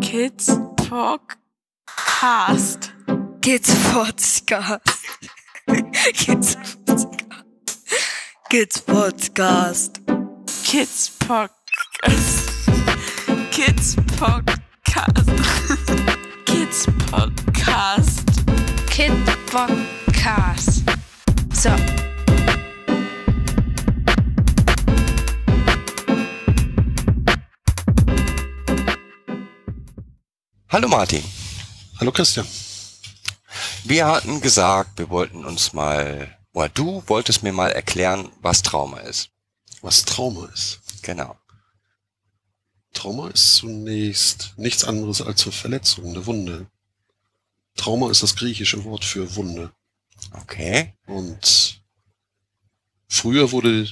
Kids Podcast. Kids Podcast. Kids Podcast. Kids Podcast. Kids Podcast. Kids Podcast. Kids Podcast. Kid Podcast. So. Hallo Martin. Hallo Christian. Wir hatten gesagt, wir wollten uns mal, oder du wolltest mir mal erklären, was Trauma ist. Was Trauma ist. Genau. Trauma ist zunächst nichts anderes als eine Verletzung, eine Wunde. Trauma ist das griechische Wort für Wunde. Okay. Und früher wurde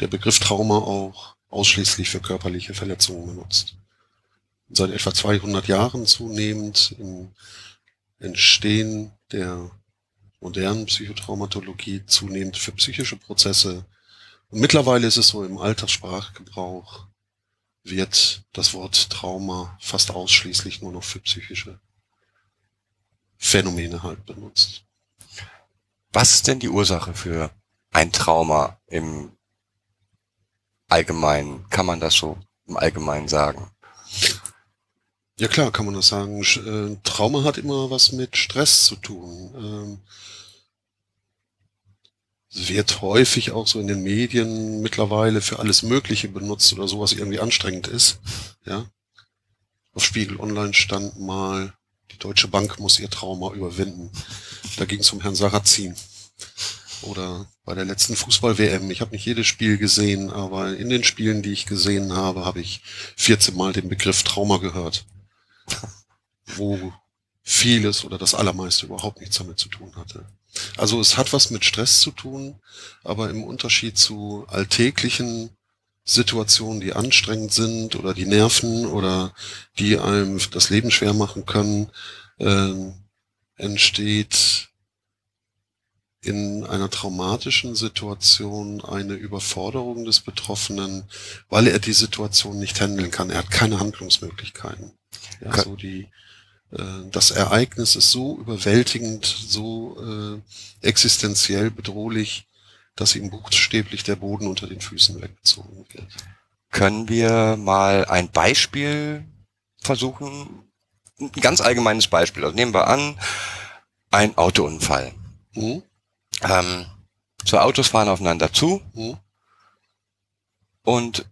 der Begriff Trauma auch ausschließlich für körperliche Verletzungen benutzt. Seit etwa 200 Jahren zunehmend im Entstehen der modernen Psychotraumatologie zunehmend für psychische Prozesse. Und mittlerweile ist es so im Alltagssprachgebrauch wird das Wort Trauma fast ausschließlich nur noch für psychische Phänomene halt benutzt. Was ist denn die Ursache für ein Trauma im Allgemeinen? Kann man das so im Allgemeinen sagen? Ja klar, kann man das sagen. Äh, Trauma hat immer was mit Stress zu tun. Ähm, es wird häufig auch so in den Medien mittlerweile für alles Mögliche benutzt oder sowas irgendwie anstrengend ist. Ja. Auf Spiegel Online stand mal, die Deutsche Bank muss ihr Trauma überwinden. Da ging es um Herrn Sarrazin. Oder bei der letzten Fußball-WM. Ich habe nicht jedes Spiel gesehen, aber in den Spielen, die ich gesehen habe, habe ich 14 Mal den Begriff Trauma gehört wo vieles oder das allermeiste überhaupt nichts damit zu tun hatte. Also es hat was mit Stress zu tun, aber im Unterschied zu alltäglichen Situationen, die anstrengend sind oder die nerven oder die einem das Leben schwer machen können, ähm, entsteht in einer traumatischen Situation eine Überforderung des Betroffenen, weil er die Situation nicht handeln kann. Er hat keine Handlungsmöglichkeiten. Ja, so die, äh, das Ereignis ist so überwältigend, so äh, existenziell bedrohlich, dass ihm buchstäblich der Boden unter den Füßen weggezogen wird. Können wir mal ein Beispiel versuchen? Ein ganz allgemeines Beispiel. Also nehmen wir an, ein Autounfall. Hm? Ähm, zwei Autos fahren aufeinander zu Hm? und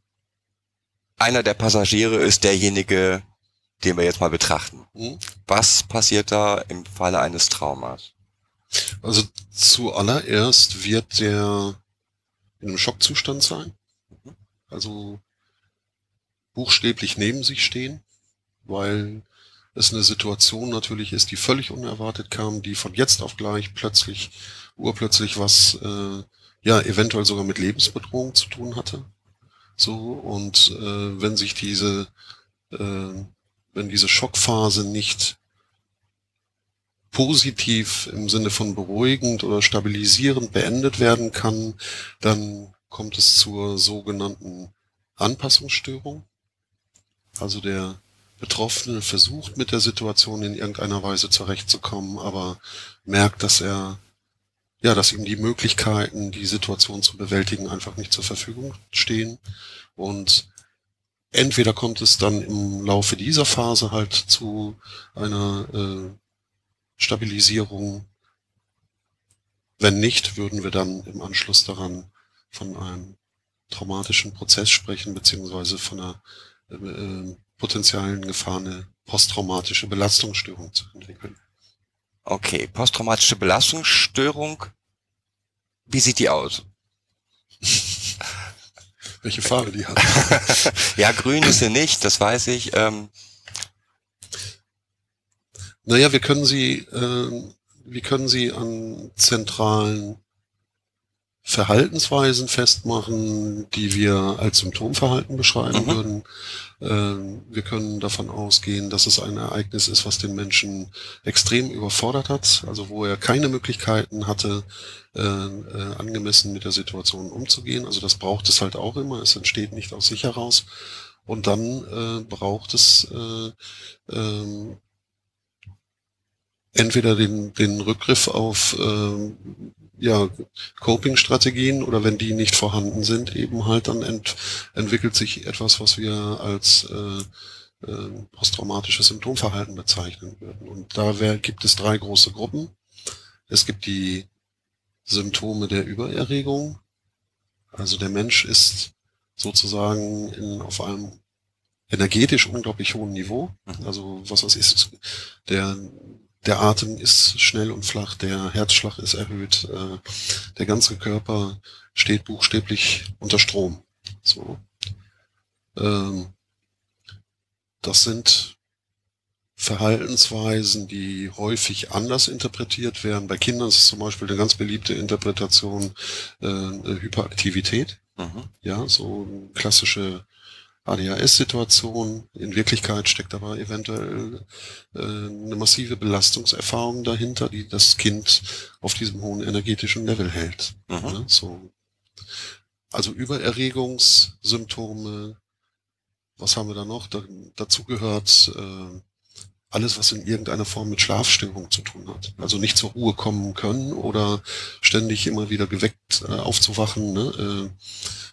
einer der Passagiere ist derjenige, den wir jetzt mal betrachten. Hm? Was passiert da im Falle eines Traumas? Also zuallererst wird der in einem Schockzustand sein. Also buchstäblich neben sich stehen, weil es eine Situation natürlich ist, die völlig unerwartet kam, die von jetzt auf gleich plötzlich, urplötzlich was, äh, ja, eventuell sogar mit Lebensbedrohung zu tun hatte. So, und äh, wenn sich diese, äh, wenn diese Schockphase nicht positiv im Sinne von beruhigend oder stabilisierend beendet werden kann, dann kommt es zur sogenannten Anpassungsstörung. Also der Betroffene versucht mit der Situation in irgendeiner Weise zurechtzukommen, aber merkt, dass er, ja, dass ihm die Möglichkeiten, die Situation zu bewältigen, einfach nicht zur Verfügung stehen. Und entweder kommt es dann im Laufe dieser Phase halt zu einer äh, Stabilisierung. Wenn nicht, würden wir dann im Anschluss daran von einem traumatischen Prozess sprechen, beziehungsweise von einer äh, äh, potenziellen Gefahr, eine posttraumatische Belastungsstörung zu entwickeln. Okay, posttraumatische Belastungsstörung. Wie sieht die aus? Welche Farbe die hat. Ja, grün ist sie nicht, das weiß ich. Ähm, Naja, wir können sie, äh, wir können sie an zentralen Verhaltensweisen festmachen, die wir als Symptomverhalten beschreiben Mhm. würden. Ähm, wir können davon ausgehen, dass es ein Ereignis ist, was den Menschen extrem überfordert hat, also wo er keine Möglichkeiten hatte, äh, äh, angemessen mit der Situation umzugehen. Also das braucht es halt auch immer. Es entsteht nicht aus sich heraus. Und dann äh, braucht es äh, ähm, entweder den, den Rückgriff auf ähm, ja, Coping-Strategien oder wenn die nicht vorhanden sind, eben halt dann ent, entwickelt sich etwas, was wir als äh, äh, posttraumatisches Symptomverhalten bezeichnen würden. Und da wär, gibt es drei große Gruppen. Es gibt die Symptome der Übererregung. Also der Mensch ist sozusagen in, auf einem energetisch unglaublich hohen Niveau. Mhm. Also was das ist, der, der Atem ist schnell und flach, der Herzschlag ist erhöht, äh, der ganze Körper steht buchstäblich unter Strom. So. Ähm, das sind Verhaltensweisen, die häufig anders interpretiert werden. Bei Kindern ist es zum Beispiel eine ganz beliebte Interpretation äh, Hyperaktivität. Mhm. Ja, so klassische ADHS-Situation. In Wirklichkeit steckt aber eventuell äh, eine massive Belastungserfahrung dahinter, die das Kind auf diesem hohen energetischen Level hält. Mhm. Ja, so. Also Übererregungssymptome. Was haben wir da noch? Da, dazu gehört äh, alles, was in irgendeiner Form mit Schlafstörung zu tun hat. Also nicht zur Ruhe kommen können oder ständig immer wieder geweckt äh, aufzuwachen, ne?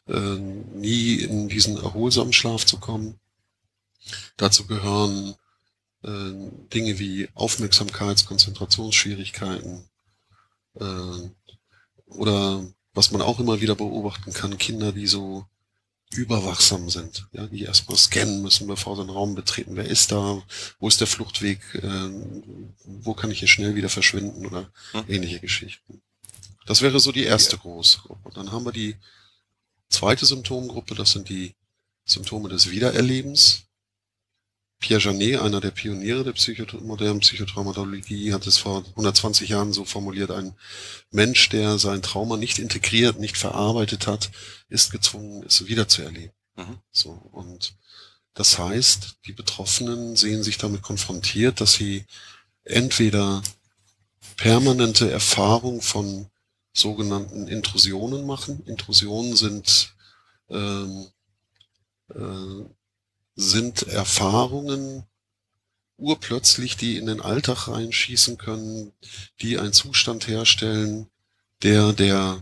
äh, äh, nie in diesen erholsamen Schlaf zu kommen. Dazu gehören äh, Dinge wie Aufmerksamkeits-, Konzentrationsschwierigkeiten äh, oder was man auch immer wieder beobachten kann, Kinder, die so überwachsam sind, ja, die erstmal scannen müssen, bevor sie einen Raum betreten. Wer ist da? Wo ist der Fluchtweg? Ähm, wo kann ich hier schnell wieder verschwinden oder Hm. ähnliche Geschichten. Das wäre so die erste große Gruppe. Und dann haben wir die zweite Symptomgruppe, das sind die Symptome des Wiedererlebens. Pierre Janet, einer der Pioniere der Psycho modernen Psychotraumatologie, hat es vor 120 Jahren so formuliert, ein Mensch, der sein Trauma nicht integriert, nicht verarbeitet hat, ist gezwungen, es wiederzuerleben. Mhm. So, und das heißt, die Betroffenen sehen sich damit konfrontiert, dass sie entweder permanente Erfahrung von sogenannten Intrusionen machen. Intrusionen sind ähm, äh, sind Erfahrungen urplötzlich, die in den Alltag reinschießen können, die einen Zustand herstellen, der der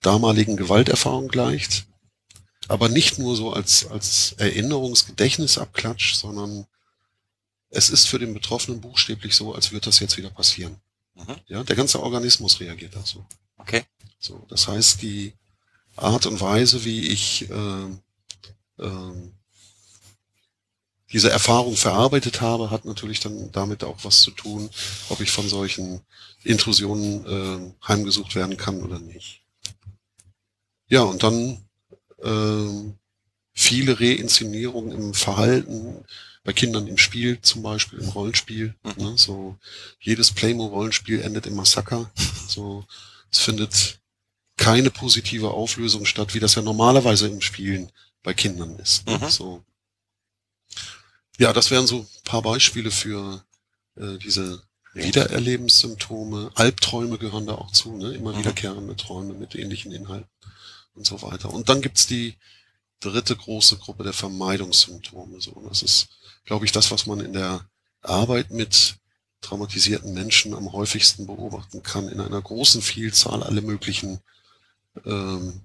damaligen Gewalterfahrung gleicht, aber nicht nur so als, als Erinnerungsgedächtnisabklatsch, sondern es ist für den Betroffenen buchstäblich so, als würde das jetzt wieder passieren. Mhm. Ja, der ganze Organismus reagiert dazu. Okay. So, das heißt, die Art und Weise, wie ich ähm, ähm, diese Erfahrung verarbeitet habe, hat natürlich dann damit auch was zu tun, ob ich von solchen Intrusionen ähm, heimgesucht werden kann oder nicht. Ja, und dann ähm, viele Reinszenierungen im Verhalten, bei Kindern im Spiel zum Beispiel, im Rollenspiel. Mhm. Ne, so jedes Playmo-Rollenspiel endet im Massaker. So, es findet keine positive Auflösung statt, wie das ja normalerweise im Spielen bei Kindern ist. Ne? Mhm. So. Ja, das wären so ein paar Beispiele für äh, diese Wiedererlebenssymptome. Albträume gehören da auch zu, ne? immer Mhm. wiederkehrende Träume mit ähnlichen Inhalten und so weiter. Und dann gibt's die dritte große Gruppe der Vermeidungssymptome. So, und das ist, glaube ich, das, was man in der Arbeit mit traumatisierten Menschen am häufigsten beobachten kann, in einer großen Vielzahl alle möglichen ähm,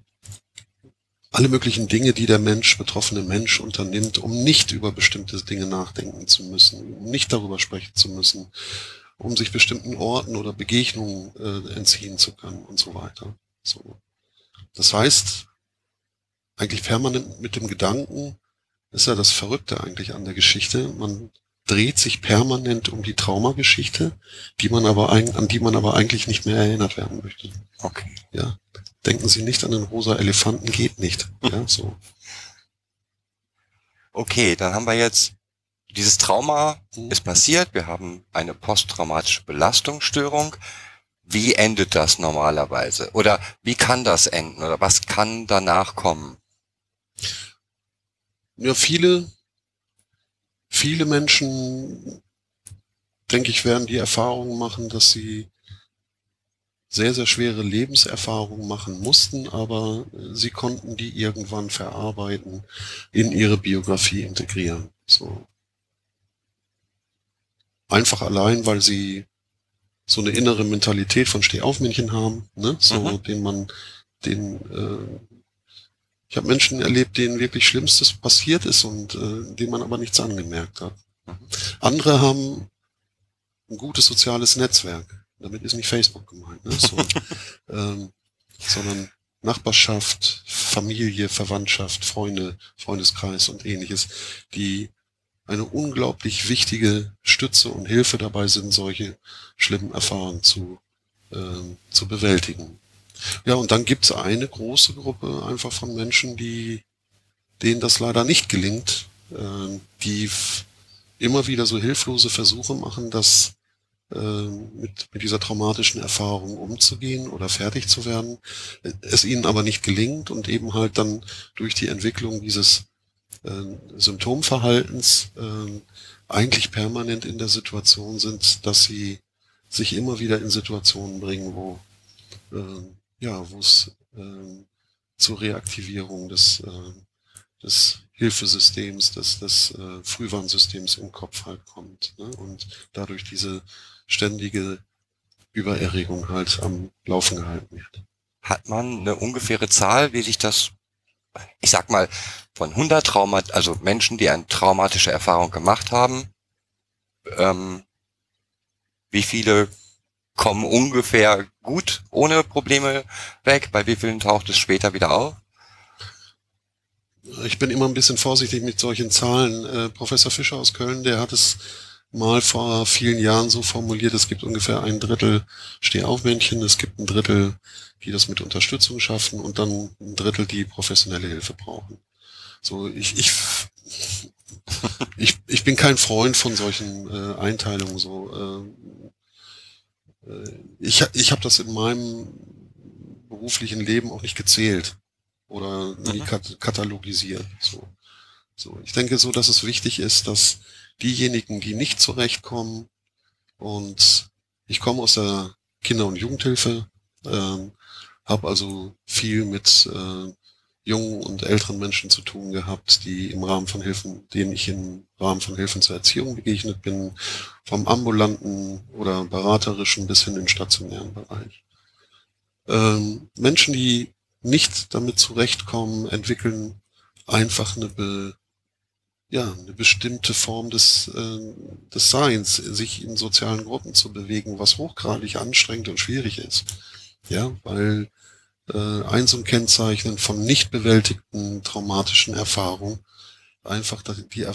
alle möglichen Dinge, die der Mensch, betroffene Mensch unternimmt, um nicht über bestimmte Dinge nachdenken zu müssen, um nicht darüber sprechen zu müssen, um sich bestimmten Orten oder Begegnungen äh, entziehen zu können und so weiter. So. Das heißt, eigentlich permanent mit dem Gedanken, ist ja das Verrückte eigentlich an der Geschichte, man dreht sich permanent um die Traumageschichte, die man aber an die man aber eigentlich nicht mehr erinnert werden möchte. Okay. Ja. Denken Sie nicht an den rosa Elefanten, geht nicht. Ja, so. Okay, dann haben wir jetzt dieses Trauma Mhm. ist passiert. Wir haben eine posttraumatische Belastungsstörung. Wie endet das normalerweise? Oder wie kann das enden? Oder was kann danach kommen? Ja, viele, viele Menschen, denke ich, werden die Erfahrung machen, dass sie sehr, sehr schwere Lebenserfahrungen machen mussten, aber sie konnten die irgendwann verarbeiten, in ihre Biografie integrieren. So. Einfach allein, weil sie so eine innere Mentalität von Stehaufmännchen haben, ne? so Mhm. den man, den äh, ich habe Menschen erlebt, denen wirklich Schlimmstes passiert ist und äh, denen man aber nichts angemerkt hat. Mhm. Andere haben ein gutes soziales Netzwerk. Damit ist nicht Facebook gemeint, ne? so, ähm, sondern Nachbarschaft, Familie, Verwandtschaft, Freunde, Freundeskreis und ähnliches, die eine unglaublich wichtige Stütze und Hilfe dabei sind, solche schlimmen Erfahrungen zu, ähm, zu bewältigen. Ja, und dann gibt's eine große Gruppe einfach von Menschen, die denen das leider nicht gelingt, ähm, die immer wieder so hilflose Versuche machen, das mit, mit dieser traumatischen Erfahrung umzugehen oder fertig zu werden, es ihnen aber nicht gelingt und eben halt dann durch die Entwicklung dieses äh, Symptomverhaltens äh, eigentlich permanent in der Situation sind, dass sie sich immer wieder in Situationen bringen, wo äh, ja, wo es äh, zur Reaktivierung des, äh, des Hilfesystems, des, des äh, Frühwarnsystems im Kopf halt kommt. Ne? Und dadurch diese ständige Übererregung halt am Laufen gehalten wird. Hat man eine ungefähre Zahl, wie sich das, ich sag mal, von 100 Trauma, also Menschen, die eine traumatische Erfahrung gemacht haben, ähm, wie viele kommen ungefähr gut ohne Probleme weg? Bei wie vielen taucht es später wieder auf? Ich bin immer ein bisschen vorsichtig mit solchen Zahlen. Äh, Professor Fischer aus Köln, der hat es mal vor vielen Jahren so formuliert, es gibt ungefähr ein Drittel Stehaufmännchen, es gibt ein Drittel, die das mit Unterstützung schaffen und dann ein Drittel, die professionelle Hilfe brauchen. So, ich, ich, ich, ich bin kein Freund von solchen äh, Einteilungen. So, äh, äh, ich, ich habe das in meinem beruflichen Leben auch nicht gezählt oder nie Mhm. kat katalogisiert. So. so, ich denke so, dass es wichtig ist, dass diejenigen, die nicht zurechtkommen und ich komme aus der Kinder- und Jugendhilfe, ähm, habe also viel mit äh, jungen und älteren Menschen zu tun gehabt, die im Rahmen von Hilfen, denen ich im Rahmen von Hilfen zur Erziehung begegnet bin, vom ambulanten oder beraterischen bis hin in den stationären Bereich. Ähm, Menschen, die nicht damit zurechtkommen, entwickeln einfach eine, ja, eine bestimmte Form des, äh, des Seins, sich in sozialen Gruppen zu bewegen, was hochgradig anstrengend und schwierig ist. Ja, weil äh, ein so ein Kennzeichen von nicht bewältigten traumatischen Erfahrungen einfach die, äh,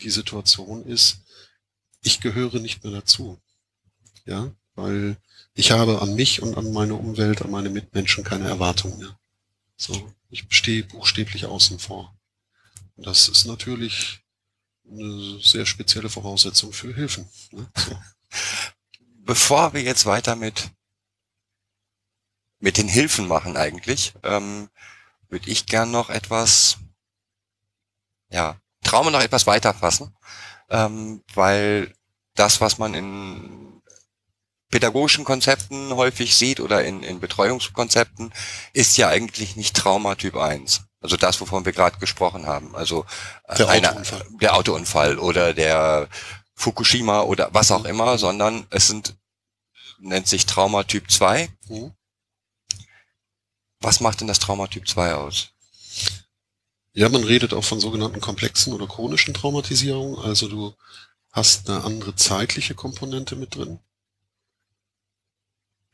die Situation ist, ich gehöre nicht mehr dazu. Ja, weil ich habe an mich und an meine Umwelt, an meine Mitmenschen keine Erwartungen mehr. So, ich stehe buchstäblich außen vor. Das ist natürlich eine sehr spezielle Voraussetzung für Hilfen. Ne? So. Bevor wir jetzt weiter mit, mit den Hilfen machen eigentlich, ähm, würde ich gern noch etwas, ja, Trauma noch etwas weiter fassen, ähm, weil das, was man in pädagogischen Konzepten häufig sieht oder in, in Betreuungskonzepten, ist ja eigentlich nicht Trauma Typ 1. Also das, wovon wir gerade gesprochen haben. Also äh, Der eine- Autounfall. der Autounfall oder der Fukushima oder was auch immer, sondern es sind, nennt sich Trauma Typ 2. Mhm. Was macht denn das Trauma Typ 2 aus? Ja, man redet auch von sogenannten komplexen oder chronischen Traumatisierungen. Also du hast eine andere zeitliche Komponente mit drin.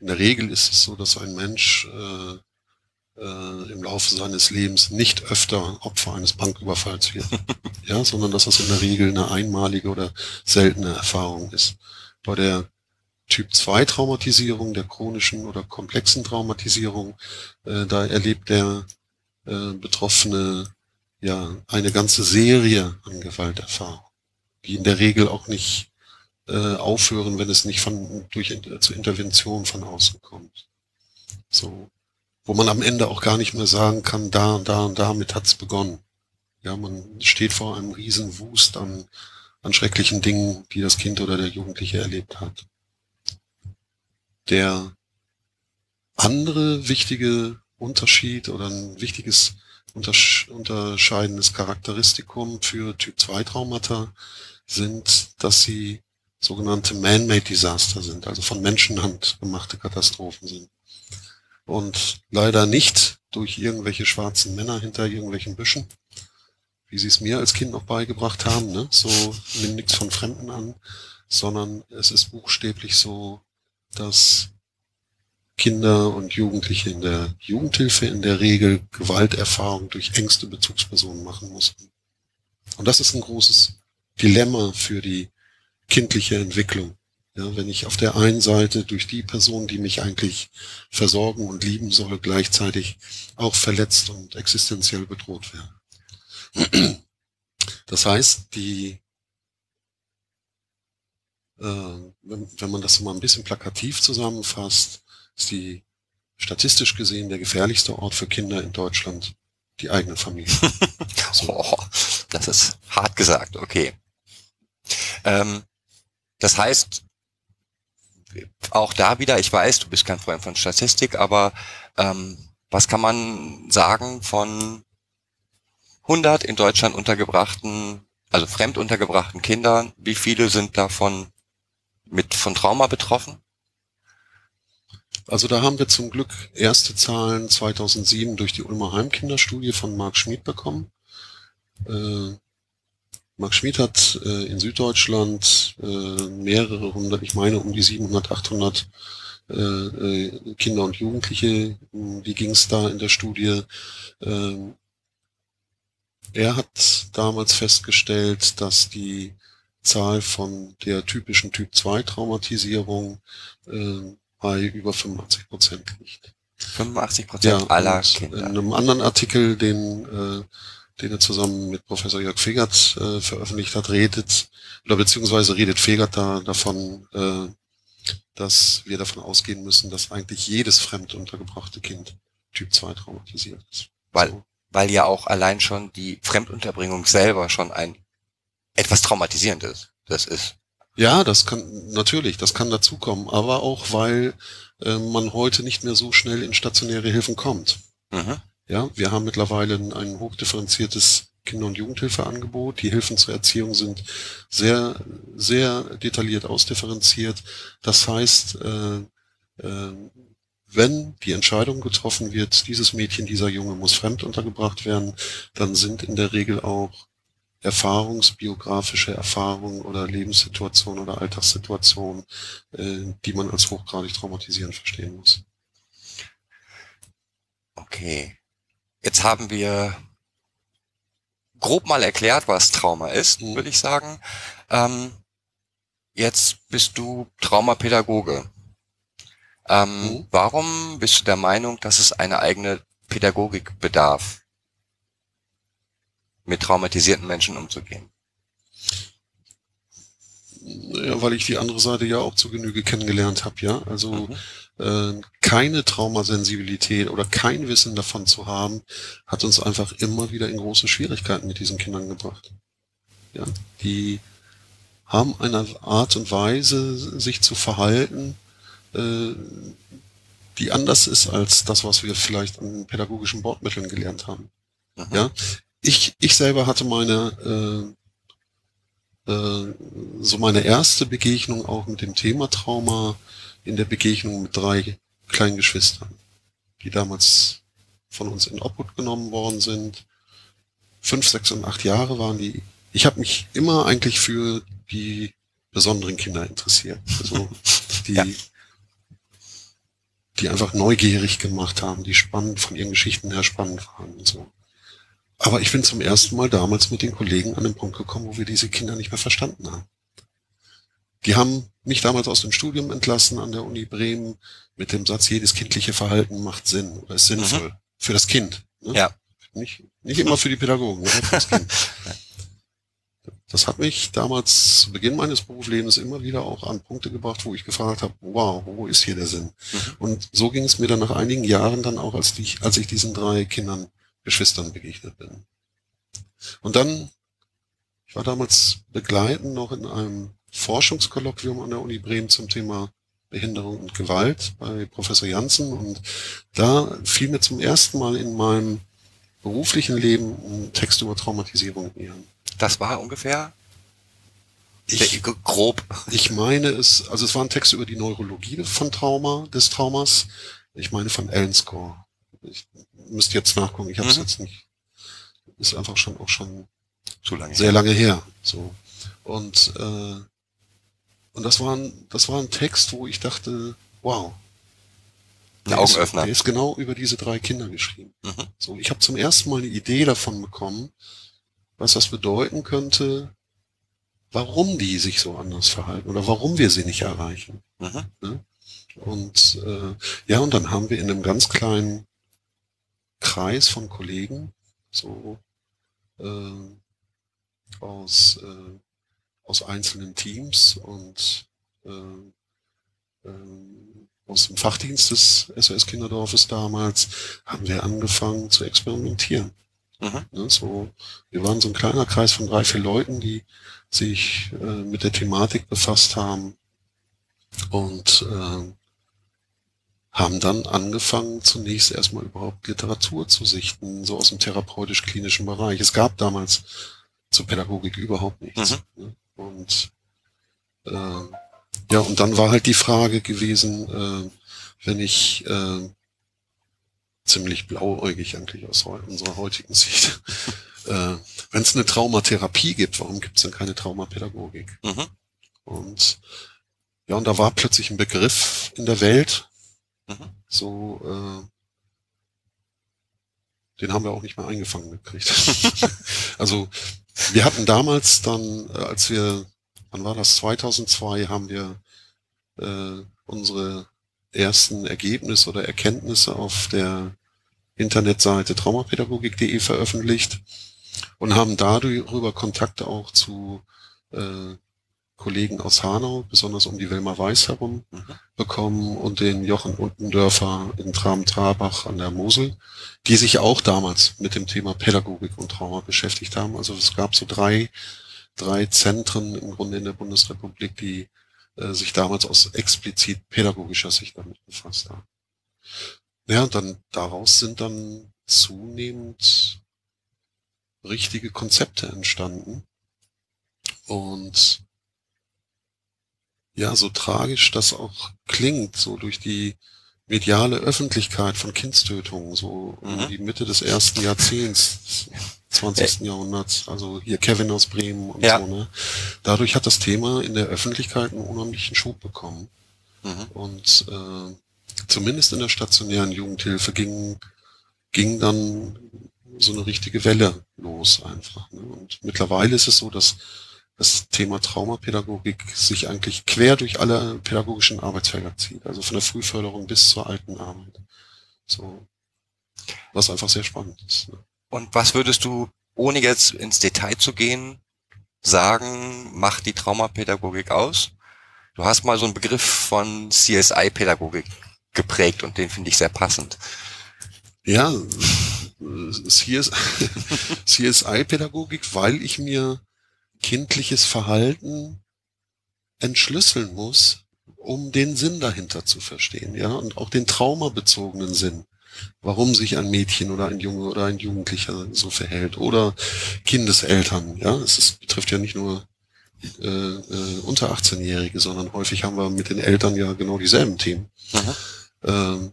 In der Regel ist es so, dass ein Mensch äh, äh, im Laufe seines Lebens nicht öfter Opfer eines Banküberfalls wird, ja, sondern dass das in der Regel eine einmalige oder seltene Erfahrung ist. Bei der Typ 2 Traumatisierung, der chronischen oder komplexen Traumatisierung, äh, da erlebt der äh, Betroffene ja eine ganze Serie an Gewalterfahrungen, die in der Regel auch nicht äh, aufhören, wenn es nicht von durch zur Intervention von außen kommt. So, wo man am Ende auch gar nicht mehr sagen kann, da und da und damit hat's begonnen. Ja, man steht vor einem riesen Wust an, an schrecklichen Dingen, die das Kind oder der Jugendliche erlebt hat. Der andere wichtige Unterschied oder ein wichtiges untersch unterscheidendes Charakteristikum für Typ 2 Traumata sind, dass sie sogenannte Man-Made Disaster sind, also von Menschenhand gemachte Katastrophen sind. Und leider nicht durch irgendwelche schwarzen Männer hinter irgendwelchen Büschen, wie sie es mir als Kind noch beigebracht haben, ne? so nimm nichts von Fremden an, sondern es ist buchstäblich so, dass Kinder und Jugendliche in der Jugendhilfe in der Regel Gewalterfahrung durch engste Bezugspersonen machen mussten. Und das ist ein großes Dilemma für die kindliche Entwicklung. Ja, wenn ich auf der einen Seite durch die Person, die mich eigentlich versorgen und lieben soll, gleichzeitig auch verletzt und existenziell bedroht werde. Das heißt, die, äh, wenn, wenn man das mal ein bisschen plakativ zusammenfasst, ist die statistisch gesehen der gefährlichste Ort für Kinder in Deutschland die eigene Familie. so. oh, das ist hart gesagt, okay. Ähm, das heißt, auch da wieder, ich weiß, du bist kein Freund von Statistik, aber ähm, was kann man sagen von 100 in Deutschland untergebrachten, also fremd untergebrachten Kindern, wie viele sind davon mit von Trauma betroffen? Also da haben wir zum Glück erste Zahlen 2007 durch die Ulmer Heimkinderstudie von Marc Schmid bekommen. Äh, Marc Schmid hat äh, in Süddeutschland äh, mehrere hundert, ich meine um die 700, 800 äh, äh, Kinder und Jugendliche. Wie ging es da in der Studie? Ähm, er hat damals festgestellt, dass die Zahl von der typischen Typ 2 Traumatisierung äh, bei über 85 Prozent liegt. 85 Prozent ja, aller Kinder. In einem anderen Artikel, den äh, den er zusammen mit Professor Jörg Fegert äh, veröffentlicht hat, redet, oder beziehungsweise redet Fegert da davon, äh, dass wir davon ausgehen müssen, dass eigentlich jedes fremd untergebrachte Kind Typ 2 traumatisiert ist. Weil, so. weil ja auch allein schon die Fremdunterbringung selber schon ein etwas traumatisierendes das ist. Ja, das kann natürlich, das kann dazukommen, aber auch weil äh, man heute nicht mehr so schnell in stationäre Hilfen kommt. Mhm. Ja, wir haben mittlerweile ein hochdifferenziertes Kinder- und Jugendhilfeangebot. Die Hilfen zur Erziehung sind sehr, sehr detailliert ausdifferenziert. Das heißt, äh, äh, wenn die Entscheidung getroffen wird, dieses Mädchen, dieser Junge muss fremd untergebracht werden, dann sind in der Regel auch erfahrungsbiografische Erfahrungen oder Lebenssituationen oder Alltagssituationen, äh, die man als hochgradig traumatisierend verstehen muss. Okay. Jetzt haben wir grob mal erklärt, was Trauma ist, mhm. würde ich sagen. Ähm, jetzt bist du Traumapädagoge. Ähm, mhm. Warum bist du der Meinung, dass es eine eigene Pädagogik bedarf, mit traumatisierten Menschen umzugehen? Ja, weil ich die andere Seite ja auch zu Genüge kennengelernt habe, ja. Also mhm. Äh, keine Traumasensibilität oder kein Wissen davon zu haben, hat uns einfach immer wieder in große Schwierigkeiten mit diesen Kindern gebracht. Ja, die haben eine Art und Weise, sich zu verhalten, äh, die anders ist als das, was wir vielleicht an pädagogischen Bordmitteln gelernt haben. Mhm. Ja, ich, ich selber hatte meine äh, äh, so meine erste Begegnung auch mit dem Thema Trauma in der Begegnung mit drei kleinen Geschwistern, die damals von uns in Obhut genommen worden sind. Fünf, sechs und acht Jahre waren die. Ich habe mich immer eigentlich für die besonderen Kinder interessiert. Also die, ja. die einfach neugierig gemacht haben, die spannend von ihren Geschichten her spannend waren und so. Aber ich bin zum ersten Mal damals mit den Kollegen an den Punkt gekommen, wo wir diese Kinder nicht mehr verstanden haben. Die haben mich damals aus dem Studium entlassen an der Uni Bremen mit dem Satz, jedes kindliche Verhalten macht Sinn oder ist sinnvoll. Mhm. Für das Kind. Ne? Ja. Nicht, nicht immer für die Pädagogen, aber für das Kind. Das hat mich damals zu Beginn meines Berufslebens immer wieder auch an Punkte gebracht, wo ich gefragt habe, wow, wo ist hier der Sinn? Mhm. Und so ging es mir dann nach einigen Jahren dann auch, als ich, als ich diesen drei Kindern, Geschwistern begegnet bin. Und dann, ich war damals begleitend noch in einem Forschungskolloquium an der Uni Bremen zum Thema Behinderung und Gewalt bei Professor Janssen und da fiel mir zum ersten Mal in meinem beruflichen Leben ein Text über Traumatisierung näher. Das war ungefähr Ich, grob. ich meine es, also es war ein Text über die Neurologie von Trauma, des Traumas. Ich meine von Ellenscore. Ich müsste jetzt nachgucken, ich habe es Mhm. jetzt nicht. Ist einfach schon auch schon Zu lange. sehr lange her. So. Und, äh, und das war ein, das war ein Text, wo ich dachte, wow. Der ist- Augenöffner. Der ist genau über diese drei Kinder geschrieben. Mhm. So, ich habe zum ersten Mal eine Idee davon bekommen, was das bedeuten könnte, warum die sich so anders verhalten oder warum wir sie nicht erreichen. Mhm. Und äh, ja, und dann haben wir in einem ganz kleinen Kreis von Kollegen, so äh, aus, äh, aus einzelnen Teams und äh, äh, aus dem Fachdienst des SOS Kinderdorfes damals, haben wir angefangen zu experimentieren. Mhm. Ne, so, wir waren so ein kleiner Kreis von drei, vier Leuten, die sich äh, mit der Thematik befasst haben und äh, haben dann angefangen, zunächst erstmal überhaupt Literatur zu sichten, so aus dem therapeutisch-klinischen Bereich. Es gab damals zur Pädagogik überhaupt nichts. Ne? Und äh, ja, und dann war halt die Frage gewesen, äh, wenn ich äh, ziemlich blauäugig eigentlich aus unserer heutigen Sicht, äh, wenn es eine Traumatherapie gibt, warum gibt es denn keine Traumapädagogik? Mhm. Und ja, und da war plötzlich ein Begriff in der Welt, Mhm. so, äh, den haben wir auch nicht mehr eingefangen gekriegt. also wir hatten damals dann, äh, als wir, wann war das, 2002, haben wir äh, unsere ersten Ergebnisse oder Erkenntnisse auf der Internetseite traumapädagogik.de veröffentlicht und haben darüber Kontakte auch zu äh, Kollegen aus Hanau, besonders um die Wilma Weiß herum, Mhm. bekommen und den Jochen Untendörfer in Tram-Trabach an der Mosel, die sich auch damals mit dem Thema Pädagogik und Trauma beschäftigt haben. Also es gab so drei, drei Zentren im Grunde in der Bundesrepublik, die äh, sich damals aus explizit pädagogischer Sicht damit befasst haben. Ja, und dann daraus sind dann zunehmend richtige Konzepte entstanden. Und ja, so tragisch das auch klingt, so durch die mediale Öffentlichkeit von Kindstötungen, so um Mhm. die Mitte des ersten Jahrzehnts, 20. Jahrhunderts, also hier Kevin aus Bremen und Ja. so, ne? Dadurch hat das Thema in der Öffentlichkeit einen unheimlichen Schub bekommen. Mhm. Und äh, zumindest in der stationären Jugendhilfe ging, ging dann so eine richtige Welle los einfach. Ne? Und mittlerweile ist es so, dass das Thema Traumapädagogik sich eigentlich quer durch alle pädagogischen Arbeitsfelder zieht. Also von der Frühförderung bis zur alten Arbeit. So. Was einfach sehr spannend ist. Ne? Und was würdest du, ohne jetzt ins Detail zu gehen, sagen, macht die Traumapädagogik aus? Du hast mal so einen Begriff von CSI-Pädagogik geprägt und den finde ich sehr passend. Ja, äh, CS CSI-Pädagogik, weil ich mir kindliches Verhalten entschlüsseln muss, um den Sinn dahinter zu verstehen, ja, und auch den traumabezogenen Sinn. Warum sich ein Mädchen oder ein Junge oder ein Jugendlicher so verhält oder Kindeseltern, ja, es ist, betrifft ja nicht nur äh, äh, unter 18-Jährige, sondern häufig haben wir mit den Eltern ja genau dieselben Themen. Ähm,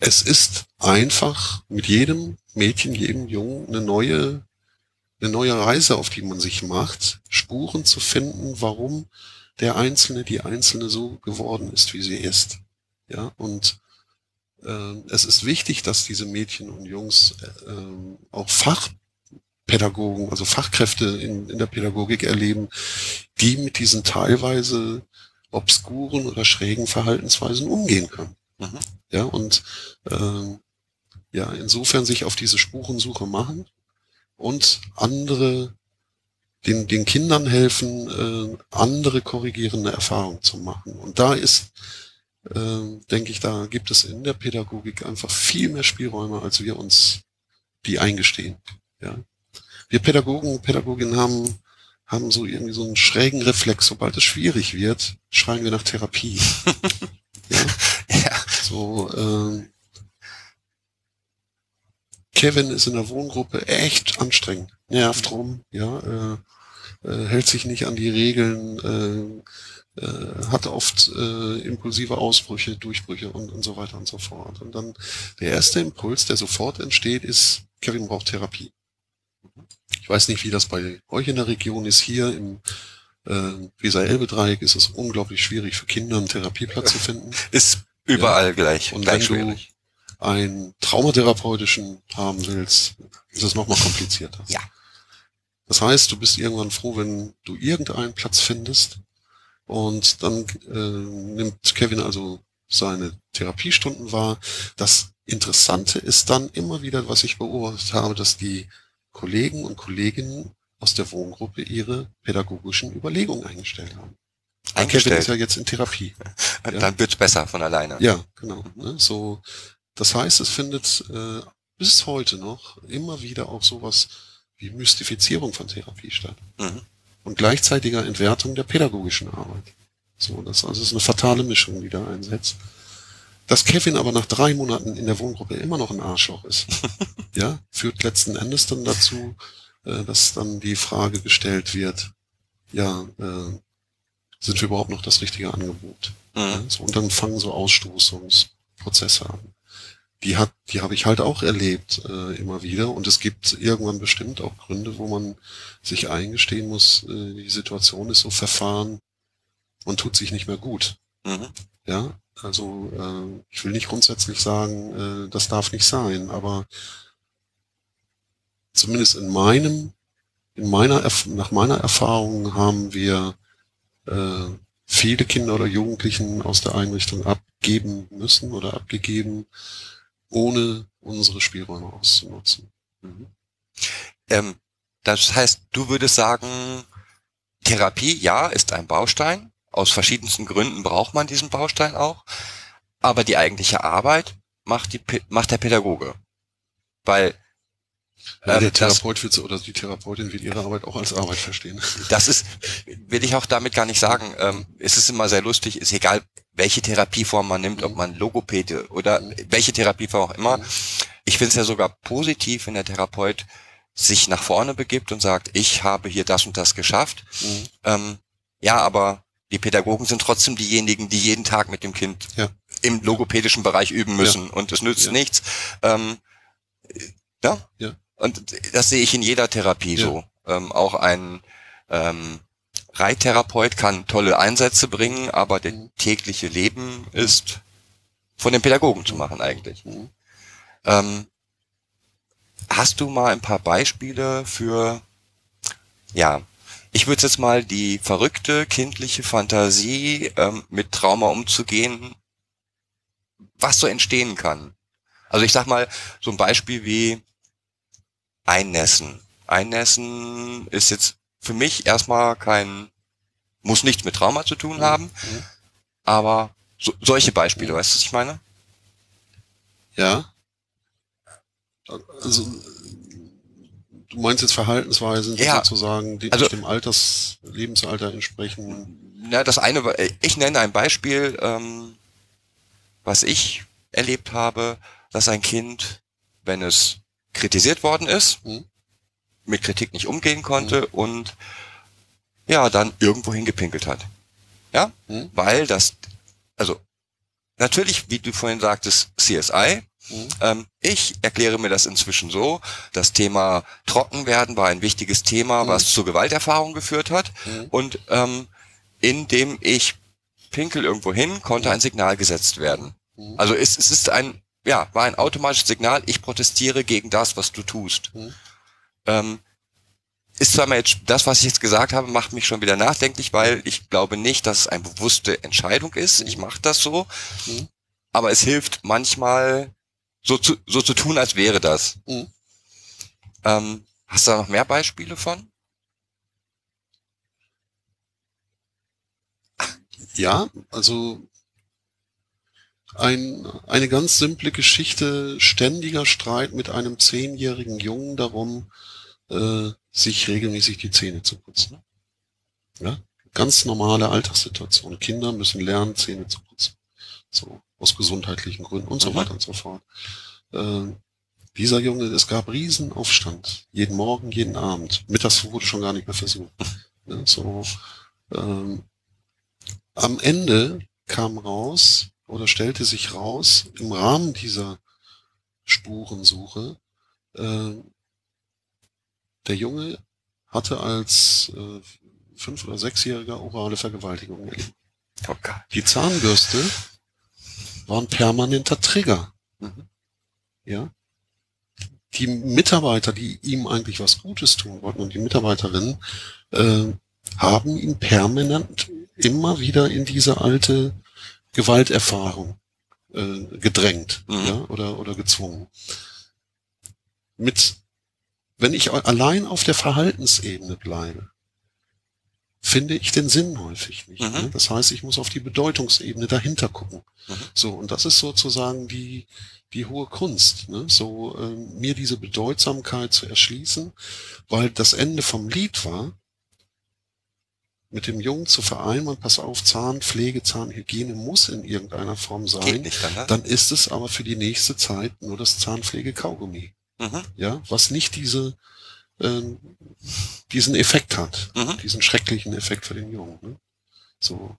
es ist einfach mit jedem Mädchen, jedem Jungen eine neue, eine neue Reise, auf die man sich macht, Spuren zu finden, warum der Einzelne, die Einzelne so geworden ist, wie sie ist. Ja, und ähm, es ist wichtig, dass diese Mädchen und Jungs ähm, auch Fachpädagogen, also Fachkräfte in, in der Pädagogik erleben, die mit diesen teilweise obskuren oder schrägen Verhaltensweisen umgehen können. Mhm. Ja, und ähm, ja, insofern sich auf diese Spurensuche machen und andere, den, den Kindern helfen, äh, andere korrigierende Erfahrungen zu machen. Und da ist, äh, denke ich, da gibt es in der Pädagogik einfach viel mehr Spielräume, als wir uns die eingestehen. Ja. Wir Pädagogen und Pädagoginnen haben, haben so irgendwie so einen schrägen Reflex. Sobald es schwierig wird, schreien wir nach Therapie. ja? Ja. So, ähm, Kevin ist in der Wohngruppe echt anstrengend, nervt rum, ja, äh, äh, hält sich nicht an die Regeln, äh, äh, hat oft äh, impulsive Ausbrüche, Durchbrüche und, und so weiter und so fort. Und dann der erste Impuls, der sofort entsteht, ist, Kevin braucht Therapie. Ich weiß nicht, wie das bei euch in der Region ist. Hier im äh, Weser-Elbe-Dreieck ist es unglaublich schwierig für Kinder einen Therapieplatz zu finden. Ist überall gleich, Und gleich wenn du schwierig. Einen traumatherapeutischen haben willst, ist es nochmal komplizierter. Ja. Das heißt, du bist irgendwann froh, wenn du irgendeinen Platz findest. Und dann äh, nimmt Kevin also seine Therapiestunden wahr. Das Interessante ist dann immer wieder, was ich beobachtet habe, dass die Kollegen und Kolleginnen aus der Wohngruppe ihre pädagogischen Überlegungen eingestellt haben. Weil Kevin Eingestellt. ist ja jetzt in Therapie. ja. Dann wird's besser von alleine. Ja, genau. Ne? So, das heißt, es findet äh, bis heute noch immer wieder auch sowas wie Mystifizierung von Therapie statt Mhm. und gleichzeitiger Entwertung der pädagogischen Arbeit. So, das also ist eine fatale Mischung, die da einsetzt. Dass Kevin aber nach drei Monaten in der Wohngruppe immer noch ein Arschloch ist, ja, führt letzten Endes dann dazu, äh, dass dann die Frage gestellt wird, ja, äh, sind wir überhaupt noch das richtige Angebot? Ja, Mhm. so, und dann fangen so Ausstoßungsprozesse an. Die hat, die habe ich halt auch erlebt äh, immer wieder. Und es gibt irgendwann bestimmt auch Gründe, wo man sich eingestehen muss, äh, die Situation ist so verfahren und tut sich nicht mehr gut. Mhm. Ja, also äh, ich will nicht grundsätzlich sagen, äh, das darf nicht sein, aber zumindest in meinem, in meiner, nach meiner Erfahrung haben wir äh, viele Kinder oder Jugendlichen aus der Einrichtung abgeben müssen oder abgegeben, ohne unsere Spielräume auszunutzen. Ähm, das heißt, du würdest sagen, Therapie, ja, ist ein Baustein. Aus verschiedensten Gründen braucht man diesen Baustein auch. Aber die eigentliche Arbeit macht, die, macht der Pädagoge. Weil Ja, Ähm, der Therapeut wird, oder die Therapeutin wird ihre Arbeit auch als Arbeit verstehen. das ist, will ich auch damit gar nicht sagen. Ähm, es ist immer sehr lustig, ist egal, welche Therapieform man nimmt, ob man Logopäde oder welche Therapieform auch immer. Ich finde es ja sogar positiv, wenn der Therapeut sich nach vorne begibt und sagt, ich habe hier das und das geschafft. Mhm. Ähm, ja, aber die Pädagogen sind trotzdem diejenigen, die jeden Tag mit dem Kind Ja. im logopädischen Bereich üben müssen und es nützt Ja. nichts. Ähm, ja? Ja. Und das sehe ich in jeder Therapie Ja. so. Ähm, auch ein ähm, Reittherapeut kann tolle Einsätze bringen, aber das Mhm. tägliche Leben ist von den Pädagogen zu machen eigentlich. Mhm. Ähm, hast du mal ein paar Beispiele für, ja, ich würde jetzt mal die verrückte kindliche Fantasie, ähm, mit Trauma umzugehen, was so entstehen kann. Also ich sag mal, so ein Beispiel wie Einnässen. Einnässen ist jetzt für mich erstmal kein, muss nichts mit Trauma zu tun haben, Mhm. aber so, solche Beispiele, weißt du, was ich meine? Ja. Also, du meinst jetzt Verhaltensweisen, die Ja. sozusagen, die Also- dem Alters, Lebensalter entsprechen. Na, das eine, ich nenne ein Beispiel, ähm, was ich erlebt habe, dass ein Kind, wenn es kritisiert worden ist, Mhm. mit Kritik nicht umgehen konnte und ja, dann irgendwo hingepinkelt hat. Ja, Mhm. weil das, also natürlich, wie du vorhin sagtest, CSI. Mhm. Ähm, ich erkläre mir das inzwischen so, das Thema Trockenwerden war ein wichtiges Thema, Mhm. was zur Gewalterfahrung geführt hat. Mhm. Und ähm, indem ich pinkel irgendwo hin, konnte ein Signal gesetzt werden. Mhm. Also es, es ist ein, ja, war ein automatisches Signal, ich protestiere gegen das, was du tust. Mhm. Ähm, ist zwar mal jetzt, das, was ich jetzt gesagt habe, macht mich schon wieder nachdenklich, weil ich glaube nicht, dass es eine bewusste Entscheidung ist. Ich mache das so. Mhm. Aber es hilft manchmal, so zu, so zu tun, als wäre das. Mhm. Ähm, hast du da noch mehr Beispiele von? Ja, also ein, eine ganz simple Geschichte, ständiger Streit mit einem zehnjährigen Jungen darum, äh, sich regelmäßig die Zähne zu putzen. Ganz normale Alltagssituation. Kinder müssen lernen, Zähne zu putzen. So, aus gesundheitlichen Gründen und so Mhm. weiter und so fort. Ähm, dieser Junge, es gab Riesenaufstand. Jeden Morgen, jeden Abend. Mittags wurde schon gar nicht mehr versucht. Ja, so, ähm, am Ende kam raus oder stellte sich raus im Rahmen dieser Spurensuche, äh, der Junge hatte als äh, fünf- oder sechsjähriger orale Vergewaltigung erlebt. Oh. Die Zahnbürste war ein permanenter Trigger. Mhm. Ja. Die Mitarbeiter, die ihm eigentlich was Gutes tun wollten und die Mitarbeiterinnen, äh, haben ihn permanent immer wieder in diese alte Gewalterfahrung äh, gedrängt Mhm. ja, oder, oder gezwungen. Mit, wenn ich allein auf der Verhaltensebene bleibe, finde ich den Sinn häufig nicht. Mhm. Ne? Das heißt, ich muss auf die Bedeutungsebene dahinter gucken. Mhm. So, und das ist sozusagen die, die hohe Kunst, ne? so äh, mir diese Bedeutsamkeit zu erschließen, weil das Ende vom Lied war, mit dem Jungen zu vereinbaren, pass auf, Zahnpflege, Zahnhygiene muss in irgendeiner Form sein, nicht dann, ist es aber für die nächste Zeit nur das Zahnpflege-Kaugummi, Mhm. ja, was nicht diese, ähm, diesen Effekt hat, Mhm. diesen schrecklichen Effekt für den Jungen. Ne? So,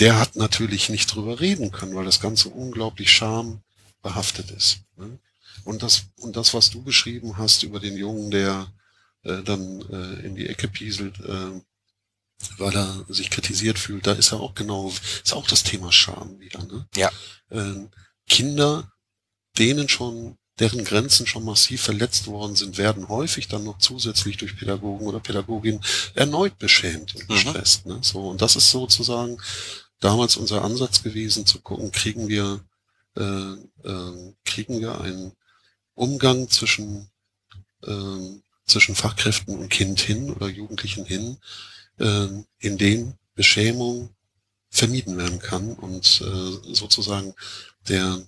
der hat natürlich nicht drüber reden können, weil das Ganze unglaublich schambehaftet ist. Ne? Und das und das, was du beschrieben hast über den Jungen, der äh, dann äh, in die Ecke pieselt, äh, weil er sich kritisiert fühlt, da ist ja auch genau, ist auch das Thema Scham wieder. Ne? Ja. Ähm, Kinder, denen schon deren Grenzen schon massiv verletzt worden sind, werden häufig dann noch zusätzlich durch Pädagogen oder Pädagoginnen erneut beschämt und Mhm. gestresst. Ne? So, und das ist sozusagen damals unser Ansatz gewesen, zu gucken, kriegen wir, äh, äh, kriegen wir einen Umgang zwischen, äh, zwischen Fachkräften und Kind hin oder Jugendlichen hin, äh, in dem Beschämung vermieden werden kann und äh, sozusagen der,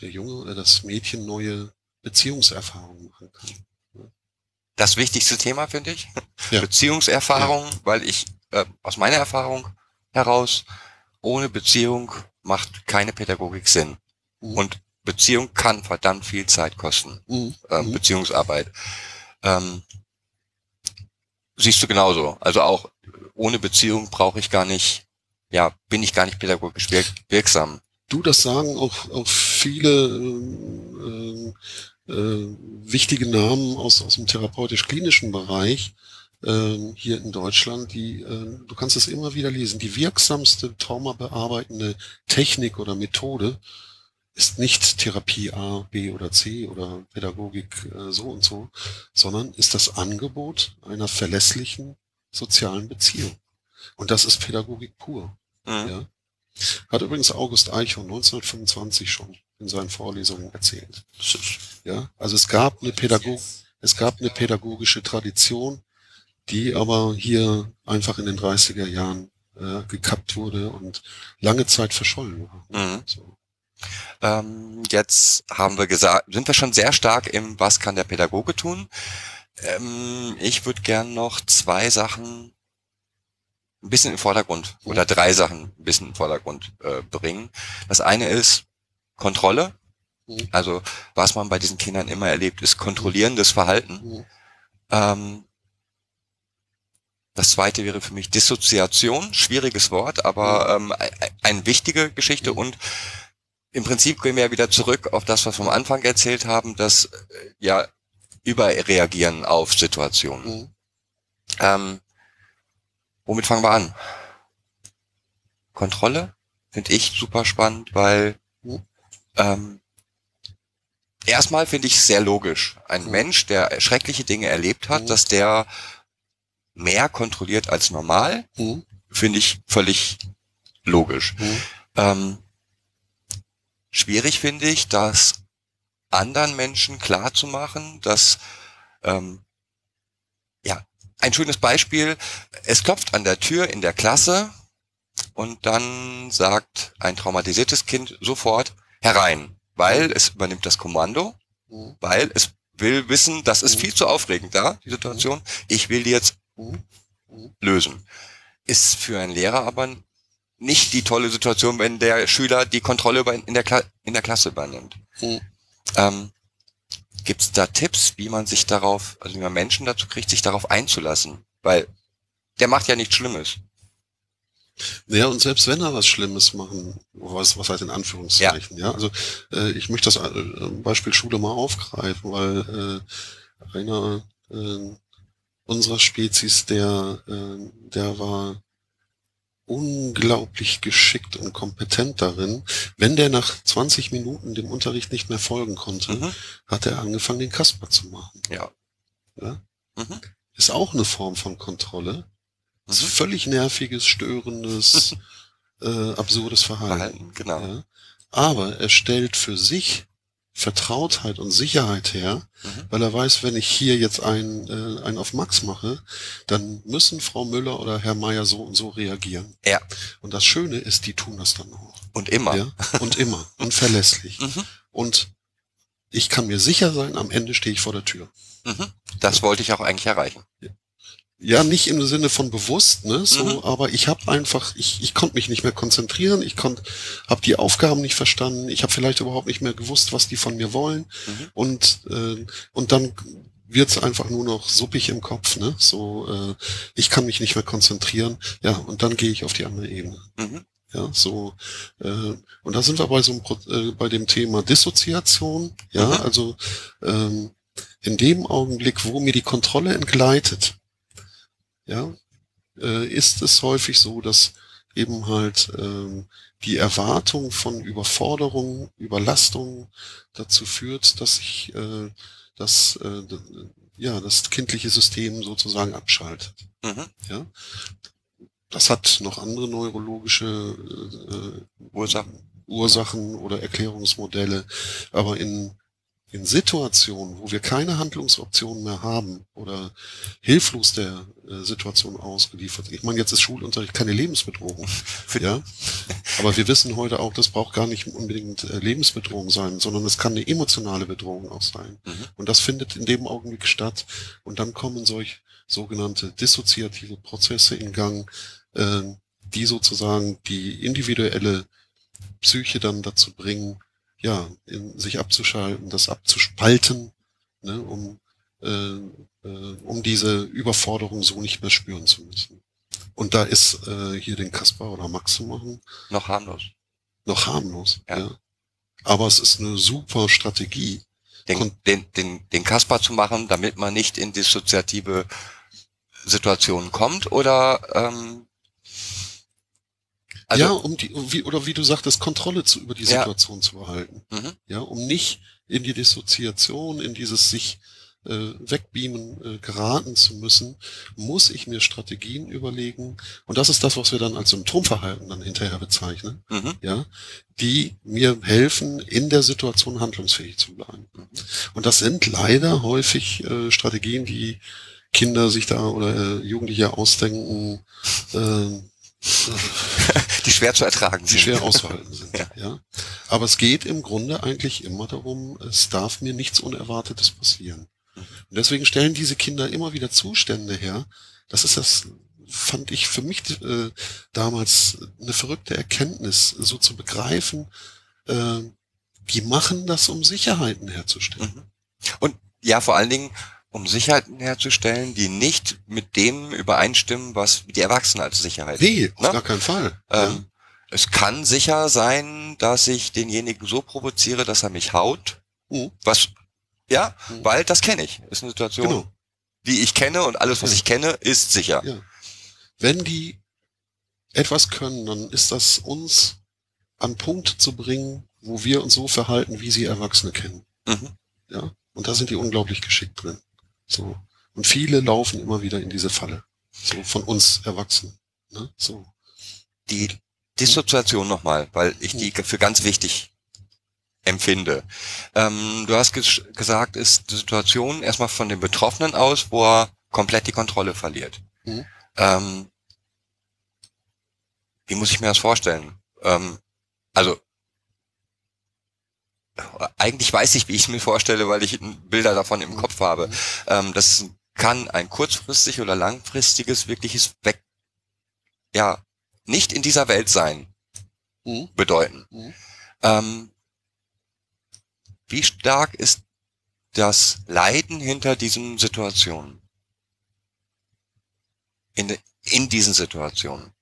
der Junge oder das Mädchen neue Beziehungserfahrungen machen kann. Das wichtigste Thema, finde ich. Ja. Beziehungserfahrung, weil ich äh, aus meiner Erfahrung heraus, ohne Beziehung macht keine Pädagogik Sinn. Mhm. Und Beziehung kann verdammt viel Zeit kosten. Mhm. ähm, Mhm. Beziehungsarbeit. Ähm, siehst du genauso. Also auch ohne Beziehung brauche ich gar nicht, ja, bin ich gar nicht pädagogisch wirk wirksam. Du, das sagen auch, auch viele ähm, äh, äh, wichtige Namen aus, aus dem therapeutisch-klinischen Bereich ähm, hier in Deutschland, die, äh, du kannst es immer wieder lesen, die wirksamste traumabearbeitende Technik oder Methode ist nicht Therapie A, B oder C oder Pädagogik äh, so und so, sondern ist das Angebot einer verlässlichen sozialen Beziehung. Und das ist Pädagogik pur. Mhm. Ja. Hat übrigens August Eichhorn 1925 schon in seinen Vorlesungen erzählt. Ja, also es gab eine Pädagog, es gab eine pädagogische Tradition, die aber hier einfach in den 30er Jahren äh, gekappt wurde und lange Zeit verschollen war. Mhm. So. Ähm, jetzt haben wir gesagt, sind wir schon sehr stark im Was kann der Pädagoge tun? Ähm, ich würde gern noch zwei Sachen ein bisschen im Vordergrund oder drei Sachen ein bisschen im Vordergrund äh, bringen. Das eine ist Kontrolle. Mhm. Also was man bei diesen Kindern immer erlebt, ist kontrollierendes Verhalten. Mhm. Ähm, das zweite wäre für mich Dissoziation, schwieriges Wort, aber ähm, ein- eine wichtige Geschichte Mhm. und im Prinzip gehen wir ja wieder zurück auf das, was wir am Anfang erzählt haben, das äh, ja Überreagieren auf Situationen. Mhm. Ähm, womit fangen wir an? Kontrolle finde ich super spannend, weil Mhm. ähm, erstmal finde ich es sehr logisch. Ein Mhm. Mensch, der schreckliche Dinge erlebt hat, Mhm. dass der mehr kontrolliert als normal, Mhm. finde ich völlig logisch. Mhm. Ähm, schwierig finde ich, das anderen Menschen klar zu machen, dass ähm, ja ein schönes Beispiel: Es klopft an der Tür in der Klasse und dann sagt ein traumatisiertes Kind sofort herein, weil es übernimmt das Kommando, weil es will wissen, das ist viel zu aufregend da, die Situation. Ich will die jetzt lösen. ist für einen Lehrer aber nicht die tolle Situation, wenn der Schüler die Kontrolle in, der Kla in der Klasse übernimmt. Hm. Ähm, Gibt es da Tipps, wie man sich darauf, also wie man Menschen dazu kriegt, sich darauf einzulassen? Weil der macht ja nichts Schlimmes. Ja, und selbst wenn er was Schlimmes machen, was, was heißt in Anführungszeichen, ja, also äh, ich möchte das äh, Beispiel Schule mal aufgreifen, weil äh, einer äh, unserer Spezies, der, äh, der war unglaublich geschickt und kompetent darin. Wenn der nach 20 Minuten dem Unterricht nicht mehr folgen konnte, Mhm. hat er angefangen, den Kasper zu machen. Ja. Ja? Mhm. Ist auch eine Form von Kontrolle. Ist Mhm. völlig nerviges, störendes, äh, absurdes Verhalten. Verhalten, genau. Ja? Aber er stellt für sich Vertrautheit und Sicherheit her, Mhm. weil er weiß, wenn ich hier jetzt einen, äh, einen auf Max mache, dann müssen Frau Müller oder Herr Meier so und so reagieren. Ja. Und das Schöne ist, die tun das dann auch. Und immer. Ja? Und immer. Und verlässlich. Mhm. Und ich kann mir sicher sein, am Ende stehe ich vor der Tür. Mhm. Das wollte ich auch eigentlich erreichen. Ja, nicht im Sinne von bewusst, ne, so, Mhm. aber ich habe einfach, ich, ich konnte mich nicht mehr konzentrieren, ich konnte, habe die Aufgaben nicht verstanden, ich habe vielleicht überhaupt nicht mehr gewusst, was die von mir wollen Mhm. und äh, und dann wird's einfach nur noch suppig im Kopf, ne, so, äh, ich kann mich nicht mehr konzentrieren, ja, und dann gehe ich auf die andere Ebene. Mhm. Ja, so äh, und da sind wir bei so einem äh, bei dem Thema Dissoziation, ja, Mhm. also ähm, in dem Augenblick, wo mir die Kontrolle entgleitet, ja, äh, ist es häufig so, dass eben halt ähm, die Erwartung von Überforderung, Überlastung dazu führt, dass ich äh, das äh, ja das kindliche System sozusagen abschaltet. Mhm. Ja, das hat noch andere neurologische äh, Ursachen. Ursachen oder Erklärungsmodelle, aber in in Situationen, wo wir keine Handlungsoptionen mehr haben oder hilflos der äh, Situation ausgeliefert. Ich meine, jetzt ist Schulunterricht keine Lebensbedrohung. Ja, aber wir wissen heute auch, das braucht gar nicht unbedingt äh, Lebensbedrohung sein, sondern es kann eine emotionale Bedrohung auch sein. Mhm. Und das findet in dem Augenblick statt. Und dann kommen solch sogenannte dissoziative Prozesse in Gang, äh, die sozusagen die individuelle Psyche dann dazu bringen, ja, in, sich abzuschalten, das abzuspalten, ne, um, äh, äh, um diese Überforderung so nicht mehr spüren zu müssen. Und da ist äh, hier den Kaspar oder Max zu machen Noch harmlos. noch harmlos. Ja. Ja. Aber es ist eine super Strategie. Den, Kon- den, den, den Kasper zu machen, damit man nicht in dissoziative Situationen kommt oder ähm, also ja, um die, um wie, oder wie du sagtest, Kontrolle zu, über die Ja. Situation zu behalten. Mhm. Ja, um nicht in die Dissoziation, in dieses sich äh, wegbeamen äh, geraten zu müssen, muss ich mir Strategien überlegen. Und das ist das, was wir dann als Symptomverhalten dann hinterher bezeichnen. Mhm. ja, die mir helfen, in der Situation handlungsfähig zu bleiben. Mhm. Und das sind leider häufig äh, Strategien, die Kinder sich da oder äh, Jugendliche ausdenken, äh, die schwer zu ertragen die sind. schwer auszuhalten sind. Ja. ja. Aber es geht im Grunde eigentlich immer darum, es darf mir nichts Unerwartetes passieren. Und deswegen stellen diese Kinder immer wieder Zustände her. Das ist das, fand ich für mich äh, damals eine verrückte Erkenntnis, so zu begreifen, äh, die machen das, um Sicherheiten herzustellen. Mhm. Und ja, vor allen Dingen, um Sicherheiten herzustellen, die nicht mit dem übereinstimmen, was die Erwachsenen als Sicherheit Nee, auf Ne? gar keinen Fall. Ähm, Es kann sicher sein, dass ich denjenigen so provoziere, dass er mich haut. Mhm. Was, ja, Mhm. weil das kenne ich. Ist eine Situation, Genau. die ich kenne und alles, was Ja. ich kenne, ist sicher. Ja. Wenn die etwas können, dann ist das uns an Punkt zu bringen, wo wir uns so verhalten, wie sie Erwachsene kennen. Mhm. Ja. Und da sind die unglaublich geschickt drin. So. Und viele laufen immer wieder in diese Falle. So von uns Erwachsenen. Ne? So. Die Dissoziation nochmal, weil ich die für ganz wichtig empfinde. Ähm, du hast ges gesagt, ist die Situation erstmal von dem Betroffenen aus, wo er komplett die Kontrolle verliert. Mhm. Ähm, wie muss ich mir das vorstellen? Ähm, also eigentlich weiß ich, wie ich es mir vorstelle, weil ich Bilder davon im Kopf habe. Ähm, das kann ein kurzfristig oder langfristiges wirkliches ja nicht in dieser Welt sein Mhm. bedeuten. Mhm. Ähm, wie stark ist das Leiden hinter diesen Situationen? In, in diesen Situationen.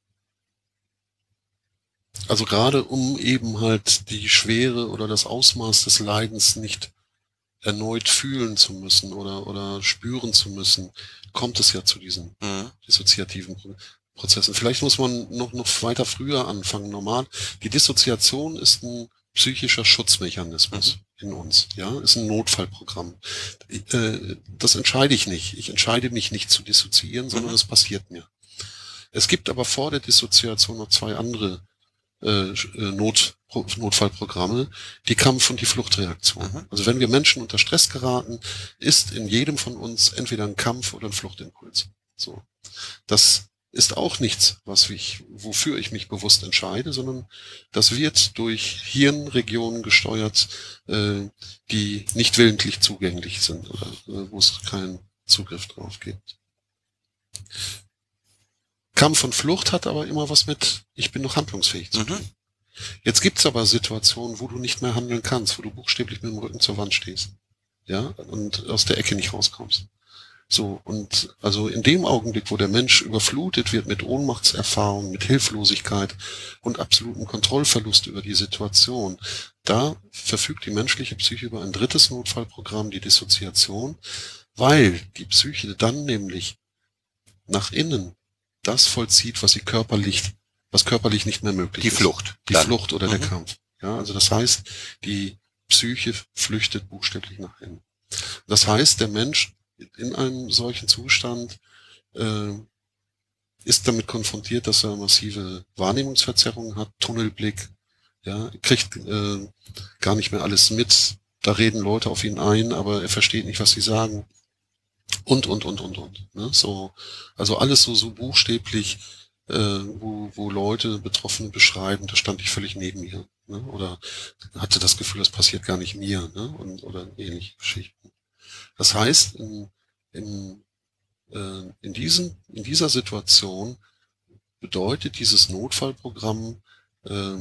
Also gerade um eben halt die Schwere oder das Ausmaß des Leidens nicht erneut fühlen zu müssen oder, oder spüren zu müssen, kommt es ja zu diesen Mhm. dissoziativen Pro- Prozessen. Vielleicht muss man noch, noch weiter früher anfangen. Normal, die Dissoziation ist ein psychischer Schutzmechanismus in uns, ja, ist ein Notfallprogramm. Äh, Das entscheide ich nicht. Ich entscheide mich nicht zu dissoziieren, sondern Mhm. es passiert mir. Es gibt aber vor der Dissoziation noch zwei andere äh, äh, Not, Pro- Notfallprogramme, die Kampf- und die Fluchtreaktion. Mhm. Also wenn wir Menschen unter Stress geraten, ist in jedem von uns entweder ein Kampf- oder ein Fluchtimpuls. So. Das ist auch nichts, was ich, wofür ich mich bewusst entscheide, sondern das wird durch Hirnregionen gesteuert, äh, die nicht willentlich zugänglich sind oder äh, wo es keinen Zugriff drauf gibt. Kampf und Flucht hat aber immer was mit, ich bin noch handlungsfähig zu tun. Mhm. Jetzt gibt's aber Situationen, wo du nicht mehr handeln kannst, wo du buchstäblich mit dem Rücken zur Wand stehst. Ja, und aus der Ecke nicht rauskommst. So, und also in dem Augenblick, wo der Mensch überflutet wird mit Ohnmachtserfahrung, mit Hilflosigkeit und absolutem Kontrollverlust über die Situation, da verfügt die menschliche Psyche über ein drittes Notfallprogramm, die Dissoziation, weil die Psyche dann nämlich nach innen das vollzieht, was sie körperlich, was körperlich nicht mehr möglich Die ist. Flucht. Die Dann. Flucht oder der Mhm. Kampf. Ja, also das heißt, die Psyche flüchtet buchstäblich nach innen. Das heißt, der Mensch in einem solchen Zustand äh, ist damit konfrontiert, dass er massive Wahrnehmungsverzerrungen hat, Tunnelblick, ja, kriegt äh, gar nicht mehr alles mit. Da reden Leute auf ihn ein, aber er versteht nicht, was sie sagen. Und, und, und, und, und. Ne? So, also alles so, so buchstäblich, äh, wo, wo Leute Betroffene beschreiben, da stand ich völlig neben mir. Ne? Oder hatte das Gefühl, das passiert gar nicht mir, ne? Und, oder ähnliche Geschichten. Das heißt, in, in, äh, in, diesen, in dieser Situation bedeutet dieses Notfallprogramm, äh,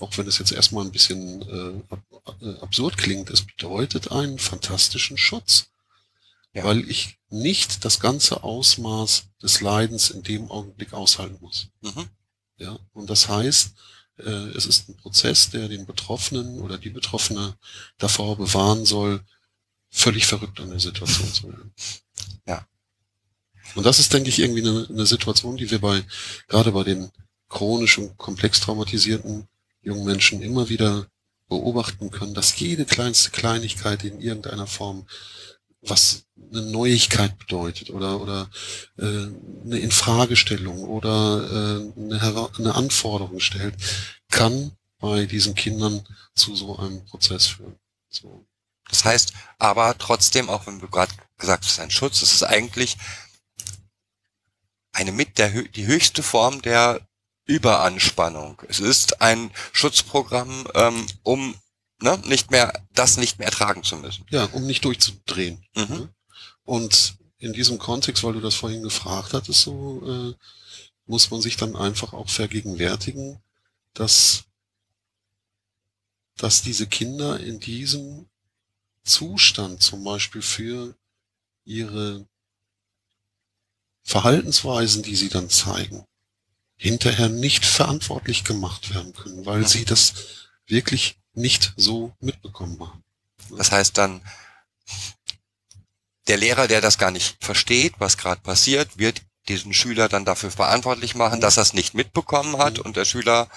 auch wenn es jetzt erstmal ein bisschen äh, äh, absurd klingt, es bedeutet einen fantastischen Schutz. Ja. Weil ich nicht das ganze Ausmaß des Leidens in dem Augenblick aushalten muss. Mhm. Ja, und das heißt, äh, es ist ein Prozess, der den Betroffenen oder die Betroffene davor bewahren soll, völlig verrückt an der Situation zu werden. Ja. Und das ist, denke ich, irgendwie eine, eine Situation, die wir bei, gerade bei den chronisch und komplex traumatisierten jungen Menschen immer wieder beobachten können, dass jede kleinste Kleinigkeit in irgendeiner Form was eine Neuigkeit bedeutet oder oder äh, eine Infragestellung oder äh, eine, eine Anforderung stellt, kann bei diesen Kindern zu so einem Prozess führen. So. Das heißt, aber trotzdem, auch wenn du gerade gesagt hast, ein Schutz, es ist eigentlich eine mit der die höchste Form der Überanspannung. Es ist ein Schutzprogramm, ähm, um ne, nicht mehr das nicht mehr ertragen zu müssen. Ja, um nicht durchzudrehen. Mhm. Und in diesem Kontext, weil du das vorhin gefragt hattest, so äh, muss man sich dann einfach auch vergegenwärtigen, dass, dass diese Kinder in diesem Zustand zum Beispiel für ihre Verhaltensweisen, die sie dann zeigen, hinterher nicht verantwortlich gemacht werden können, weil Mhm. sie das wirklich nicht so mitbekommen haben. Das heißt dann, der Lehrer, der das gar nicht versteht, was gerade passiert, wird diesen Schüler dann dafür verantwortlich machen, dass er es nicht mitbekommen hat und der Schüler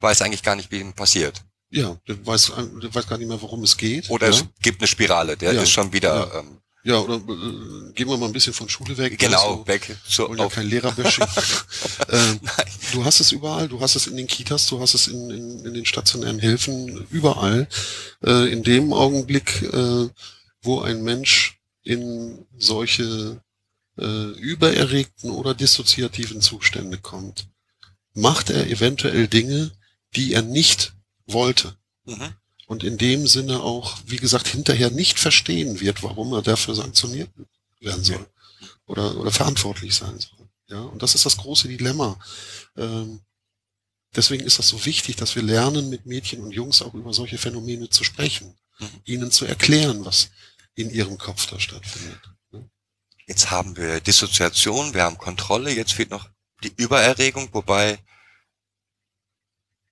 weiß eigentlich gar nicht, wie ihm passiert. Ja, der weiß, der weiß gar nicht mehr, worum es geht. Oder ja. es gibt eine Spirale, der Ja. ist schon wieder ähm, Ja, oder äh, gehen wir mal ein bisschen von Schule weg. genau Also, weg. So, wollen ja kein Lehrerbashing. ähm, du hast es überall, du hast es in den Kitas, du hast es in, in, in den stationären Hilfen, überall. Äh, in dem Augenblick, äh, wo ein Mensch in solche äh, übererregten oder dissoziativen Zustände kommt, macht er eventuell Dinge, die er nicht wollte Mhm. Und in dem Sinne auch, wie gesagt, hinterher nicht verstehen wird, warum er dafür sanktioniert werden soll oder, oder verantwortlich sein soll. Ja, und das ist das große Dilemma. Ähm, deswegen ist das so wichtig, dass wir lernen, mit Mädchen und Jungs auch über solche Phänomene zu sprechen, Mhm. ihnen zu erklären, was in ihrem Kopf da stattfindet. Jetzt haben wir Dissoziation, wir haben Kontrolle, jetzt fehlt noch die Übererregung, wobei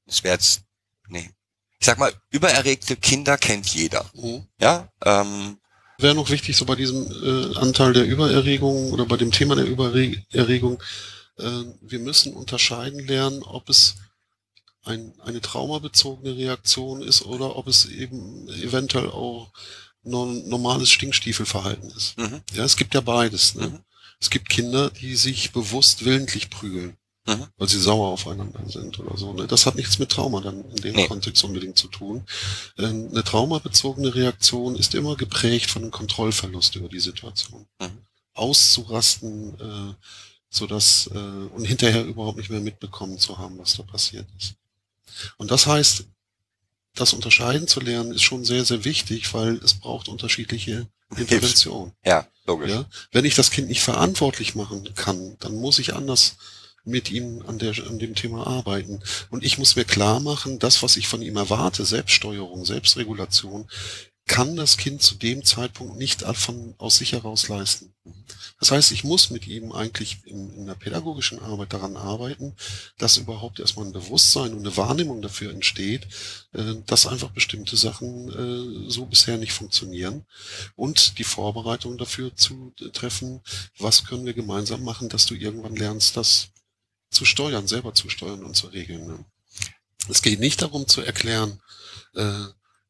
es wäre jetzt, nee. Ich sag mal, übererregte Kinder kennt jeder. Mhm. Ja, ähm, Wäre noch wichtig, so bei diesem äh, Anteil der Übererregung oder bei dem Thema der Übererregung, äh, wir müssen unterscheiden lernen, ob es ein, eine traumabezogene Reaktion ist oder ob es eben eventuell auch non, normales Stinkstiefelverhalten ist. mhm, Ja, es gibt ja beides. Ne? Mhm. Es gibt Kinder, die sich bewusst willentlich prügeln, Mhm. weil sie sauer aufeinander sind oder so. Ne? Das hat nichts mit Trauma dann in dem Nee. Kontext unbedingt zu tun. Ähm, eine traumabezogene Reaktion ist immer geprägt von einem Kontrollverlust über die Situation. Mhm. Auszurasten, äh, so dass äh, und hinterher überhaupt nicht mehr mitbekommen zu haben, was da passiert ist. Und das heißt, das unterscheiden zu lernen, ist schon sehr, sehr wichtig, weil es braucht unterschiedliche Interventionen. ja, logisch. Ja? Wenn ich das Kind nicht verantwortlich machen kann, dann muss ich anders mit ihm an, der, an dem Thema arbeiten. Und ich muss mir klar machen, das, was ich von ihm erwarte, Selbststeuerung, Selbstregulation, kann das Kind zu dem Zeitpunkt nicht von, aus sich heraus leisten. Das heißt, ich muss mit ihm eigentlich in, in der pädagogischen Arbeit daran arbeiten, dass überhaupt erstmal ein Bewusstsein und eine Wahrnehmung dafür entsteht, äh, dass einfach bestimmte Sachen äh, so bisher nicht funktionieren und die Vorbereitung dafür zu treffen, was können wir gemeinsam machen, dass du irgendwann lernst, das zu steuern, selber zu steuern und zu regeln. Ne? Es geht nicht darum zu erklären, äh,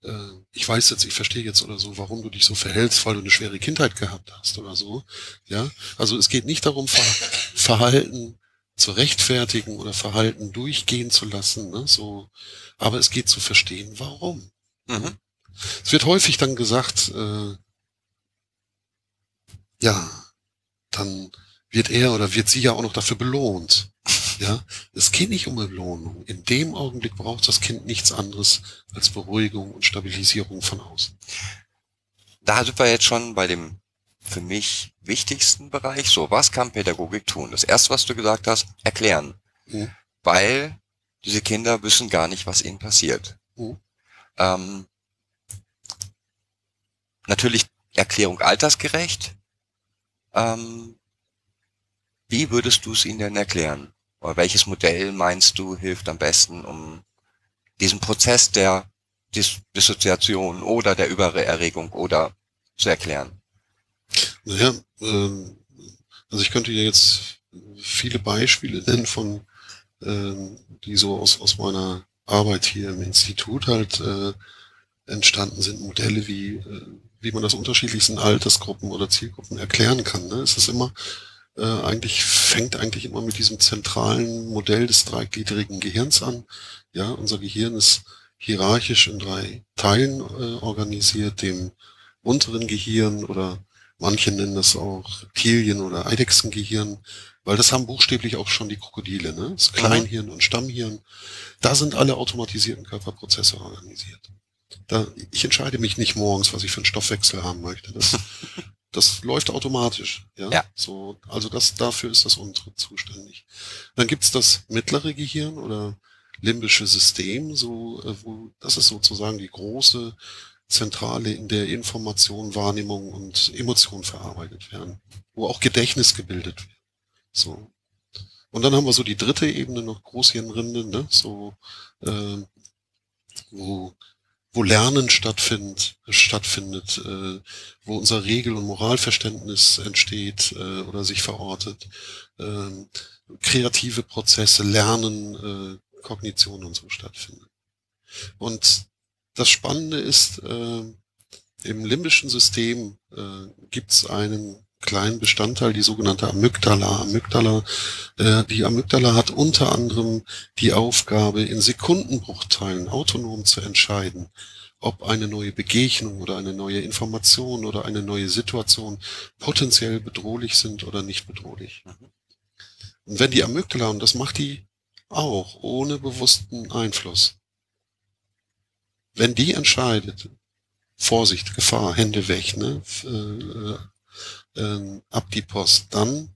äh, ich weiß jetzt, ich verstehe jetzt oder so, warum du dich so verhältst, weil du eine schwere Kindheit gehabt hast oder so. Ja, also es geht nicht darum, Ver Verhalten zu rechtfertigen oder Verhalten durchgehen zu lassen, ne? so, aber es geht zu verstehen, warum. Mhm. Es wird häufig dann gesagt, äh, ja, dann wird er oder wird sie ja auch noch dafür belohnt. Ja, es geht nicht um Belohnung. In dem Augenblick braucht das Kind nichts anderes als Beruhigung und Stabilisierung von außen. Da sind wir jetzt schon bei dem für mich wichtigsten Bereich. So, was kann Pädagogik tun? Das erste, was du gesagt hast, erklären. Mhm. Weil diese Kinder wissen gar nicht, was ihnen passiert. Mhm. Ähm, natürlich Erklärung altersgerecht. Ähm, wie würdest du es ihnen denn erklären? Oder welches Modell meinst du hilft am besten, um diesen Prozess der Dis Dissoziation oder der Übererregung oder zu erklären? Naja, ähm, also ich könnte ja jetzt viele Beispiele nennen von, ähm, die so aus, aus meiner Arbeit hier im Institut halt äh, entstanden sind, Modelle, wie, äh, wie man das unterschiedlichsten Altersgruppen oder Zielgruppen erklären kann. Ne? Es ist immer, äh, eigentlich fängt eigentlich immer mit diesem zentralen Modell des dreigliedrigen Gehirns an. Ja, unser Gehirn ist hierarchisch in drei Teilen äh, organisiert, dem unteren Gehirn oder manche nennen das auch Reptilien- oder Eidechsengehirn, weil das haben buchstäblich auch schon die Krokodile, ne? Das Kleinhirn und Stammhirn. Da sind alle automatisierten Körperprozesse organisiert. Da, ich entscheide mich nicht morgens, was ich für einen Stoffwechsel haben möchte. Das, das läuft automatisch. Ja? Ja. So, also das, dafür ist das untere zuständig. Dann gibt's das mittlere Gehirn oder limbische System, so, äh, wo, das ist sozusagen die große Zentrale, in der Information, Wahrnehmung und Emotion verarbeitet werden, wo auch Gedächtnis gebildet wird. So. Und dann haben wir so die dritte Ebene noch Großhirnrinde, ne? so, äh, wo wo Lernen stattfindet, stattfindet, äh, wo unser Regel- und Moralverständnis entsteht äh, oder sich verortet, ähm, kreative Prozesse, Lernen, äh, Kognition und so stattfinden. Und das Spannende ist, äh, im limbischen System äh, gibt es einen kleinen Bestandteil, die sogenannte Amygdala. Amygdala, äh, die Amygdala hat unter anderem die Aufgabe, in Sekundenbruchteilen autonom zu entscheiden, ob eine neue Begegnung oder eine neue Information oder eine neue Situation potenziell bedrohlich sind oder nicht bedrohlich. Und wenn die Amygdala, und das macht die auch ohne bewussten Einfluss, wenn die entscheidet, Vorsicht, Gefahr, Hände weg, ne, äh, äh, ab die Post, dann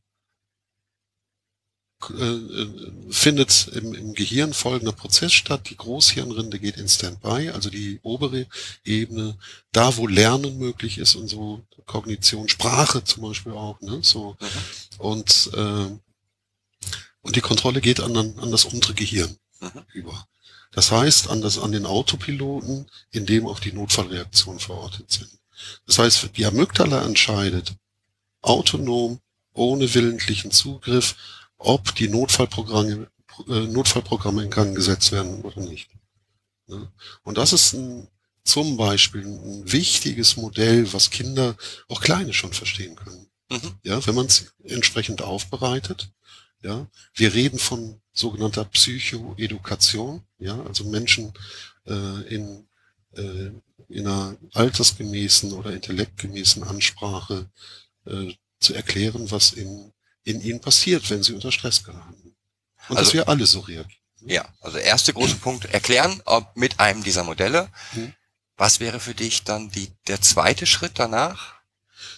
äh, äh, findet im, im Gehirn folgender Prozess statt. Die Großhirnrinde geht in Standby, also die obere Ebene, da wo Lernen möglich ist und so Kognition, Sprache zum Beispiel auch, ne? So Mhm. und äh, und die Kontrolle geht an, an das untere Gehirn Mhm. über. Das heißt, an, das, an den Autopiloten, in dem auch die Notfallreaktionen verortet sind. Das heißt, die Amygdala entscheidet autonom, ohne willentlichen Zugriff, ob die Notfallprogramme, äh, Notfallprogramme in Gang gesetzt werden oder nicht. Und das ist ein, zum Beispiel ein wichtiges Modell, was Kinder, auch Kleine schon verstehen können. Mhm. Ja, wenn man es entsprechend aufbereitet. Ja, wir reden von sogenannter Psychoedukation. Ja, also Menschen äh, in äh, in einer altersgemäßen oder intellektgemäßen Ansprache äh, zu erklären, was in in ihnen passiert, wenn sie unter Stress geraten. Und dass Also- wir alle so reagieren. Ja, also erste große Punkt, erklären, ob mit einem dieser Modelle. Mhm. Was wäre für dich dann die, der zweite Schritt danach?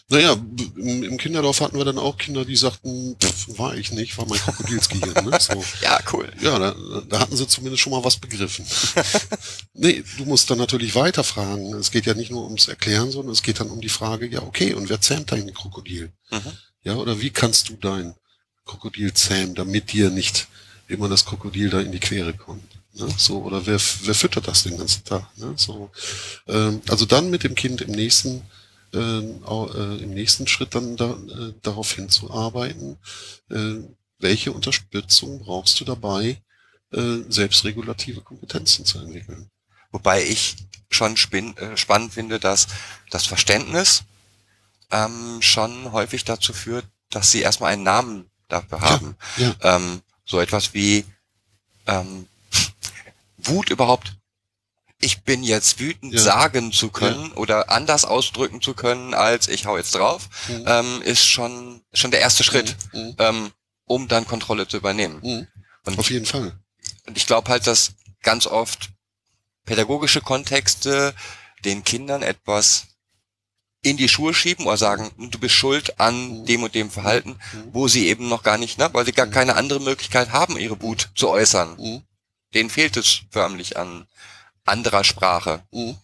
Naja, im, im Kinderdorf hatten wir dann auch Kinder, die sagten, pff, war ich nicht, war mein Krokodilsgehirn. Ne? So. Ja, cool. Ja, da, da hatten sie zumindest schon mal was begriffen. nee, du musst dann natürlich weiterfragen. Es geht ja nicht nur ums Erklären, sondern es geht dann um die Frage, ja, okay, und wer zähmt dein Krokodil? Mhm. Ja, oder wie kannst du dein Krokodil zähmen, damit dir nicht immer das Krokodil da in die Quere kommt? Ne? So, oder wer, wer füttert das den ganzen Tag? Ne? So, ähm, also dann mit dem Kind im nächsten im nächsten Schritt dann da, äh, darauf hinzuarbeiten, äh, welche Unterstützung brauchst du dabei, äh, selbstregulative Kompetenzen zu entwickeln. Wobei ich schon äh, spannend finde, dass das Verständnis ähm, schon häufig dazu führt, dass sie erstmal einen Namen dafür haben. ja. Ähm, so etwas wie ähm, Wut überhaupt. Ich bin jetzt wütend Ja. sagen zu können oder anders ausdrücken zu können, als ich hau jetzt drauf, Mhm. ähm, ist schon schon der erste Schritt, Mhm. ähm, um dann Kontrolle zu übernehmen. Mhm. Und Auf jeden Fall. und ich glaube halt, dass ganz oft pädagogische Kontexte den Kindern etwas in die Schuhe schieben oder sagen, du bist schuld an Mhm. dem und dem Verhalten, Mhm. wo sie eben noch gar nicht, ne, weil sie gar Mhm. keine andere Möglichkeit haben, ihre Wut zu äußern. Mhm. Denen fehlt es förmlich an anderer Sprache. Mhm.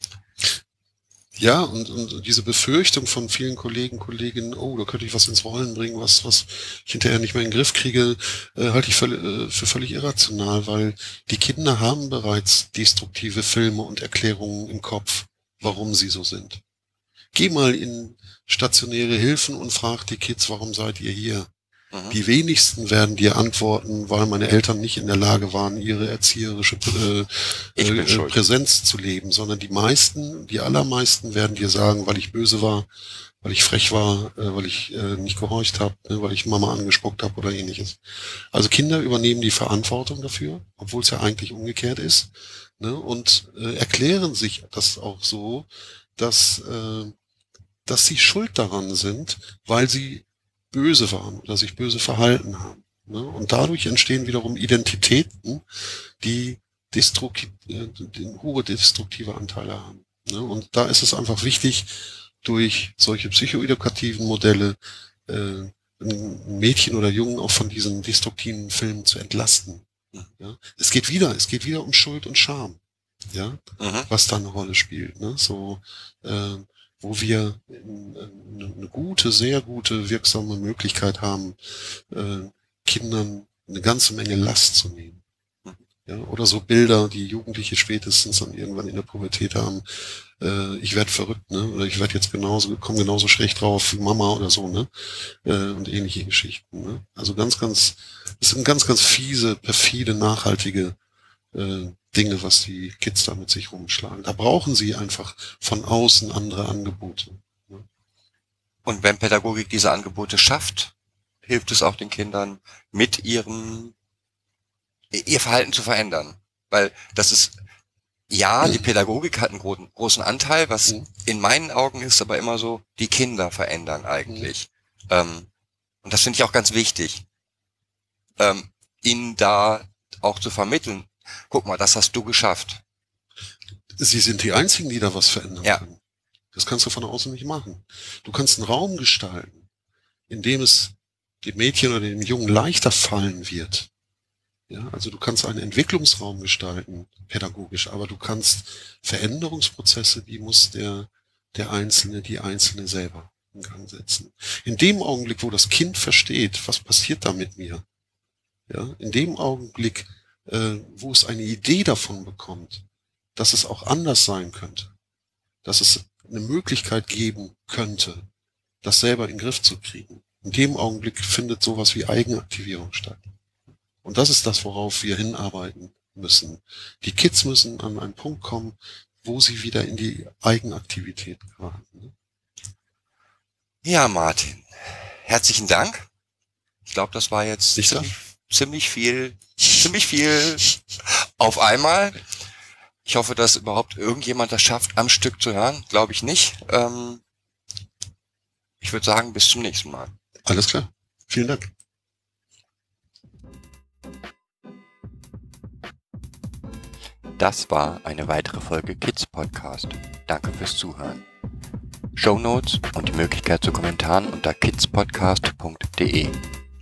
Ja, und, und diese Befürchtung von vielen Kollegen, Kolleginnen, oh, da könnte ich was ins Rollen bringen, was, was ich hinterher nicht mehr in den Griff kriege, äh, halte ich völlig, äh, für völlig irrational, weil die Kinder haben bereits destruktive Filme und Erklärungen im Kopf, warum sie so sind. Geh mal in stationäre Hilfen und frag die Kids, warum seid ihr hier? Mhm. Die wenigsten werden dir antworten, weil meine Eltern nicht in der Lage waren, ihre erzieherische äh, äh. Präsenz zu leben, sondern die meisten, die allermeisten werden dir sagen, weil ich böse war, weil ich frech war, äh, weil ich äh, nicht gehorcht habe, ne, weil ich Mama angespuckt habe oder ähnliches. Also Kinder übernehmen die Verantwortung dafür, obwohl es ja eigentlich umgekehrt ist, ne, und erklären sich das auch so, dass dass sie schuld daran sind, weil sie böse waren oder sich böse verhalten haben. Ne? Und dadurch entstehen wiederum Identitäten, die, destrukti äh, hohe destruktive Anteile haben. Ne? Und da ist es einfach wichtig, durch solche psychoedukativen Modelle äh, ein Mädchen oder Jungen auch von diesen destruktiven Filmen zu entlasten. Ja? Es geht wieder, es geht wieder um Schuld und Scham, ja, Mhm. was da eine Rolle spielt. Ne? So, äh, wo wir eine, gute, sehr gute, wirksame Möglichkeit haben, äh, Kindern eine ganze Menge Last zu nehmen. Ja, oder so Bilder, die Jugendliche spätestens dann irgendwann in der Pubertät haben. Äh, ich werde verrückt, ne? Oder ich werde jetzt genauso, komme genauso schlecht drauf wie Mama oder so, ne? Äh, und ähnliche Geschichten. Ne? Also ganz, ganz, es sind ganz, ganz fiese, perfide, nachhaltige äh, Dinge, was die Kids da mit sich rumschlagen. Da brauchen sie einfach von außen andere Angebote. Und wenn Pädagogik diese Angebote schafft, hilft es auch den Kindern, mit ihrem, ihr Verhalten zu verändern. Weil das ist, ja, die Pädagogik hat einen großen, großen Anteil, was Mhm. in meinen Augen ist aber immer so, die Kinder verändern eigentlich. Ähm, und das finde ich auch ganz wichtig, ähm, ihnen da auch zu vermitteln. Guck mal, das hast du geschafft. Sie sind die Einzigen, die da was verändern Ja. können. Das kannst du von außen nicht machen. Du kannst einen Raum gestalten, in dem es dem Mädchen oder dem Jungen leichter fallen wird. Ja, also du kannst einen Entwicklungsraum gestalten, pädagogisch, aber du kannst Veränderungsprozesse, die muss der, der Einzelne, die Einzelne selber in Gang setzen. In dem Augenblick, wo das Kind versteht, was passiert da mit mir, ja, in dem Augenblick, äh, wo es eine Idee davon bekommt, dass es auch anders sein könnte, dass es eine Möglichkeit geben könnte, das selber in den Griff zu kriegen. In dem Augenblick findet sowas wie Eigenaktivierung statt. Und das ist das, worauf wir hinarbeiten müssen. Die Kids müssen an einen Punkt kommen, wo sie wieder in die Eigenaktivität geraten. Ja, Martin, herzlichen Dank. Ich glaube, das war jetzt Nicht ziemlich, viel, ziemlich viel auf einmal. Ich hoffe, dass überhaupt irgendjemand das schafft, am Stück zu hören. Glaube ich nicht. Ähm, ich würde sagen, bis zum nächsten Mal. Alles klar. Vielen Dank. Das war eine weitere Folge Kids Podcast. Danke fürs Zuhören. Show Notes und die Möglichkeit zu Kommentaren unter kidspodcast.de.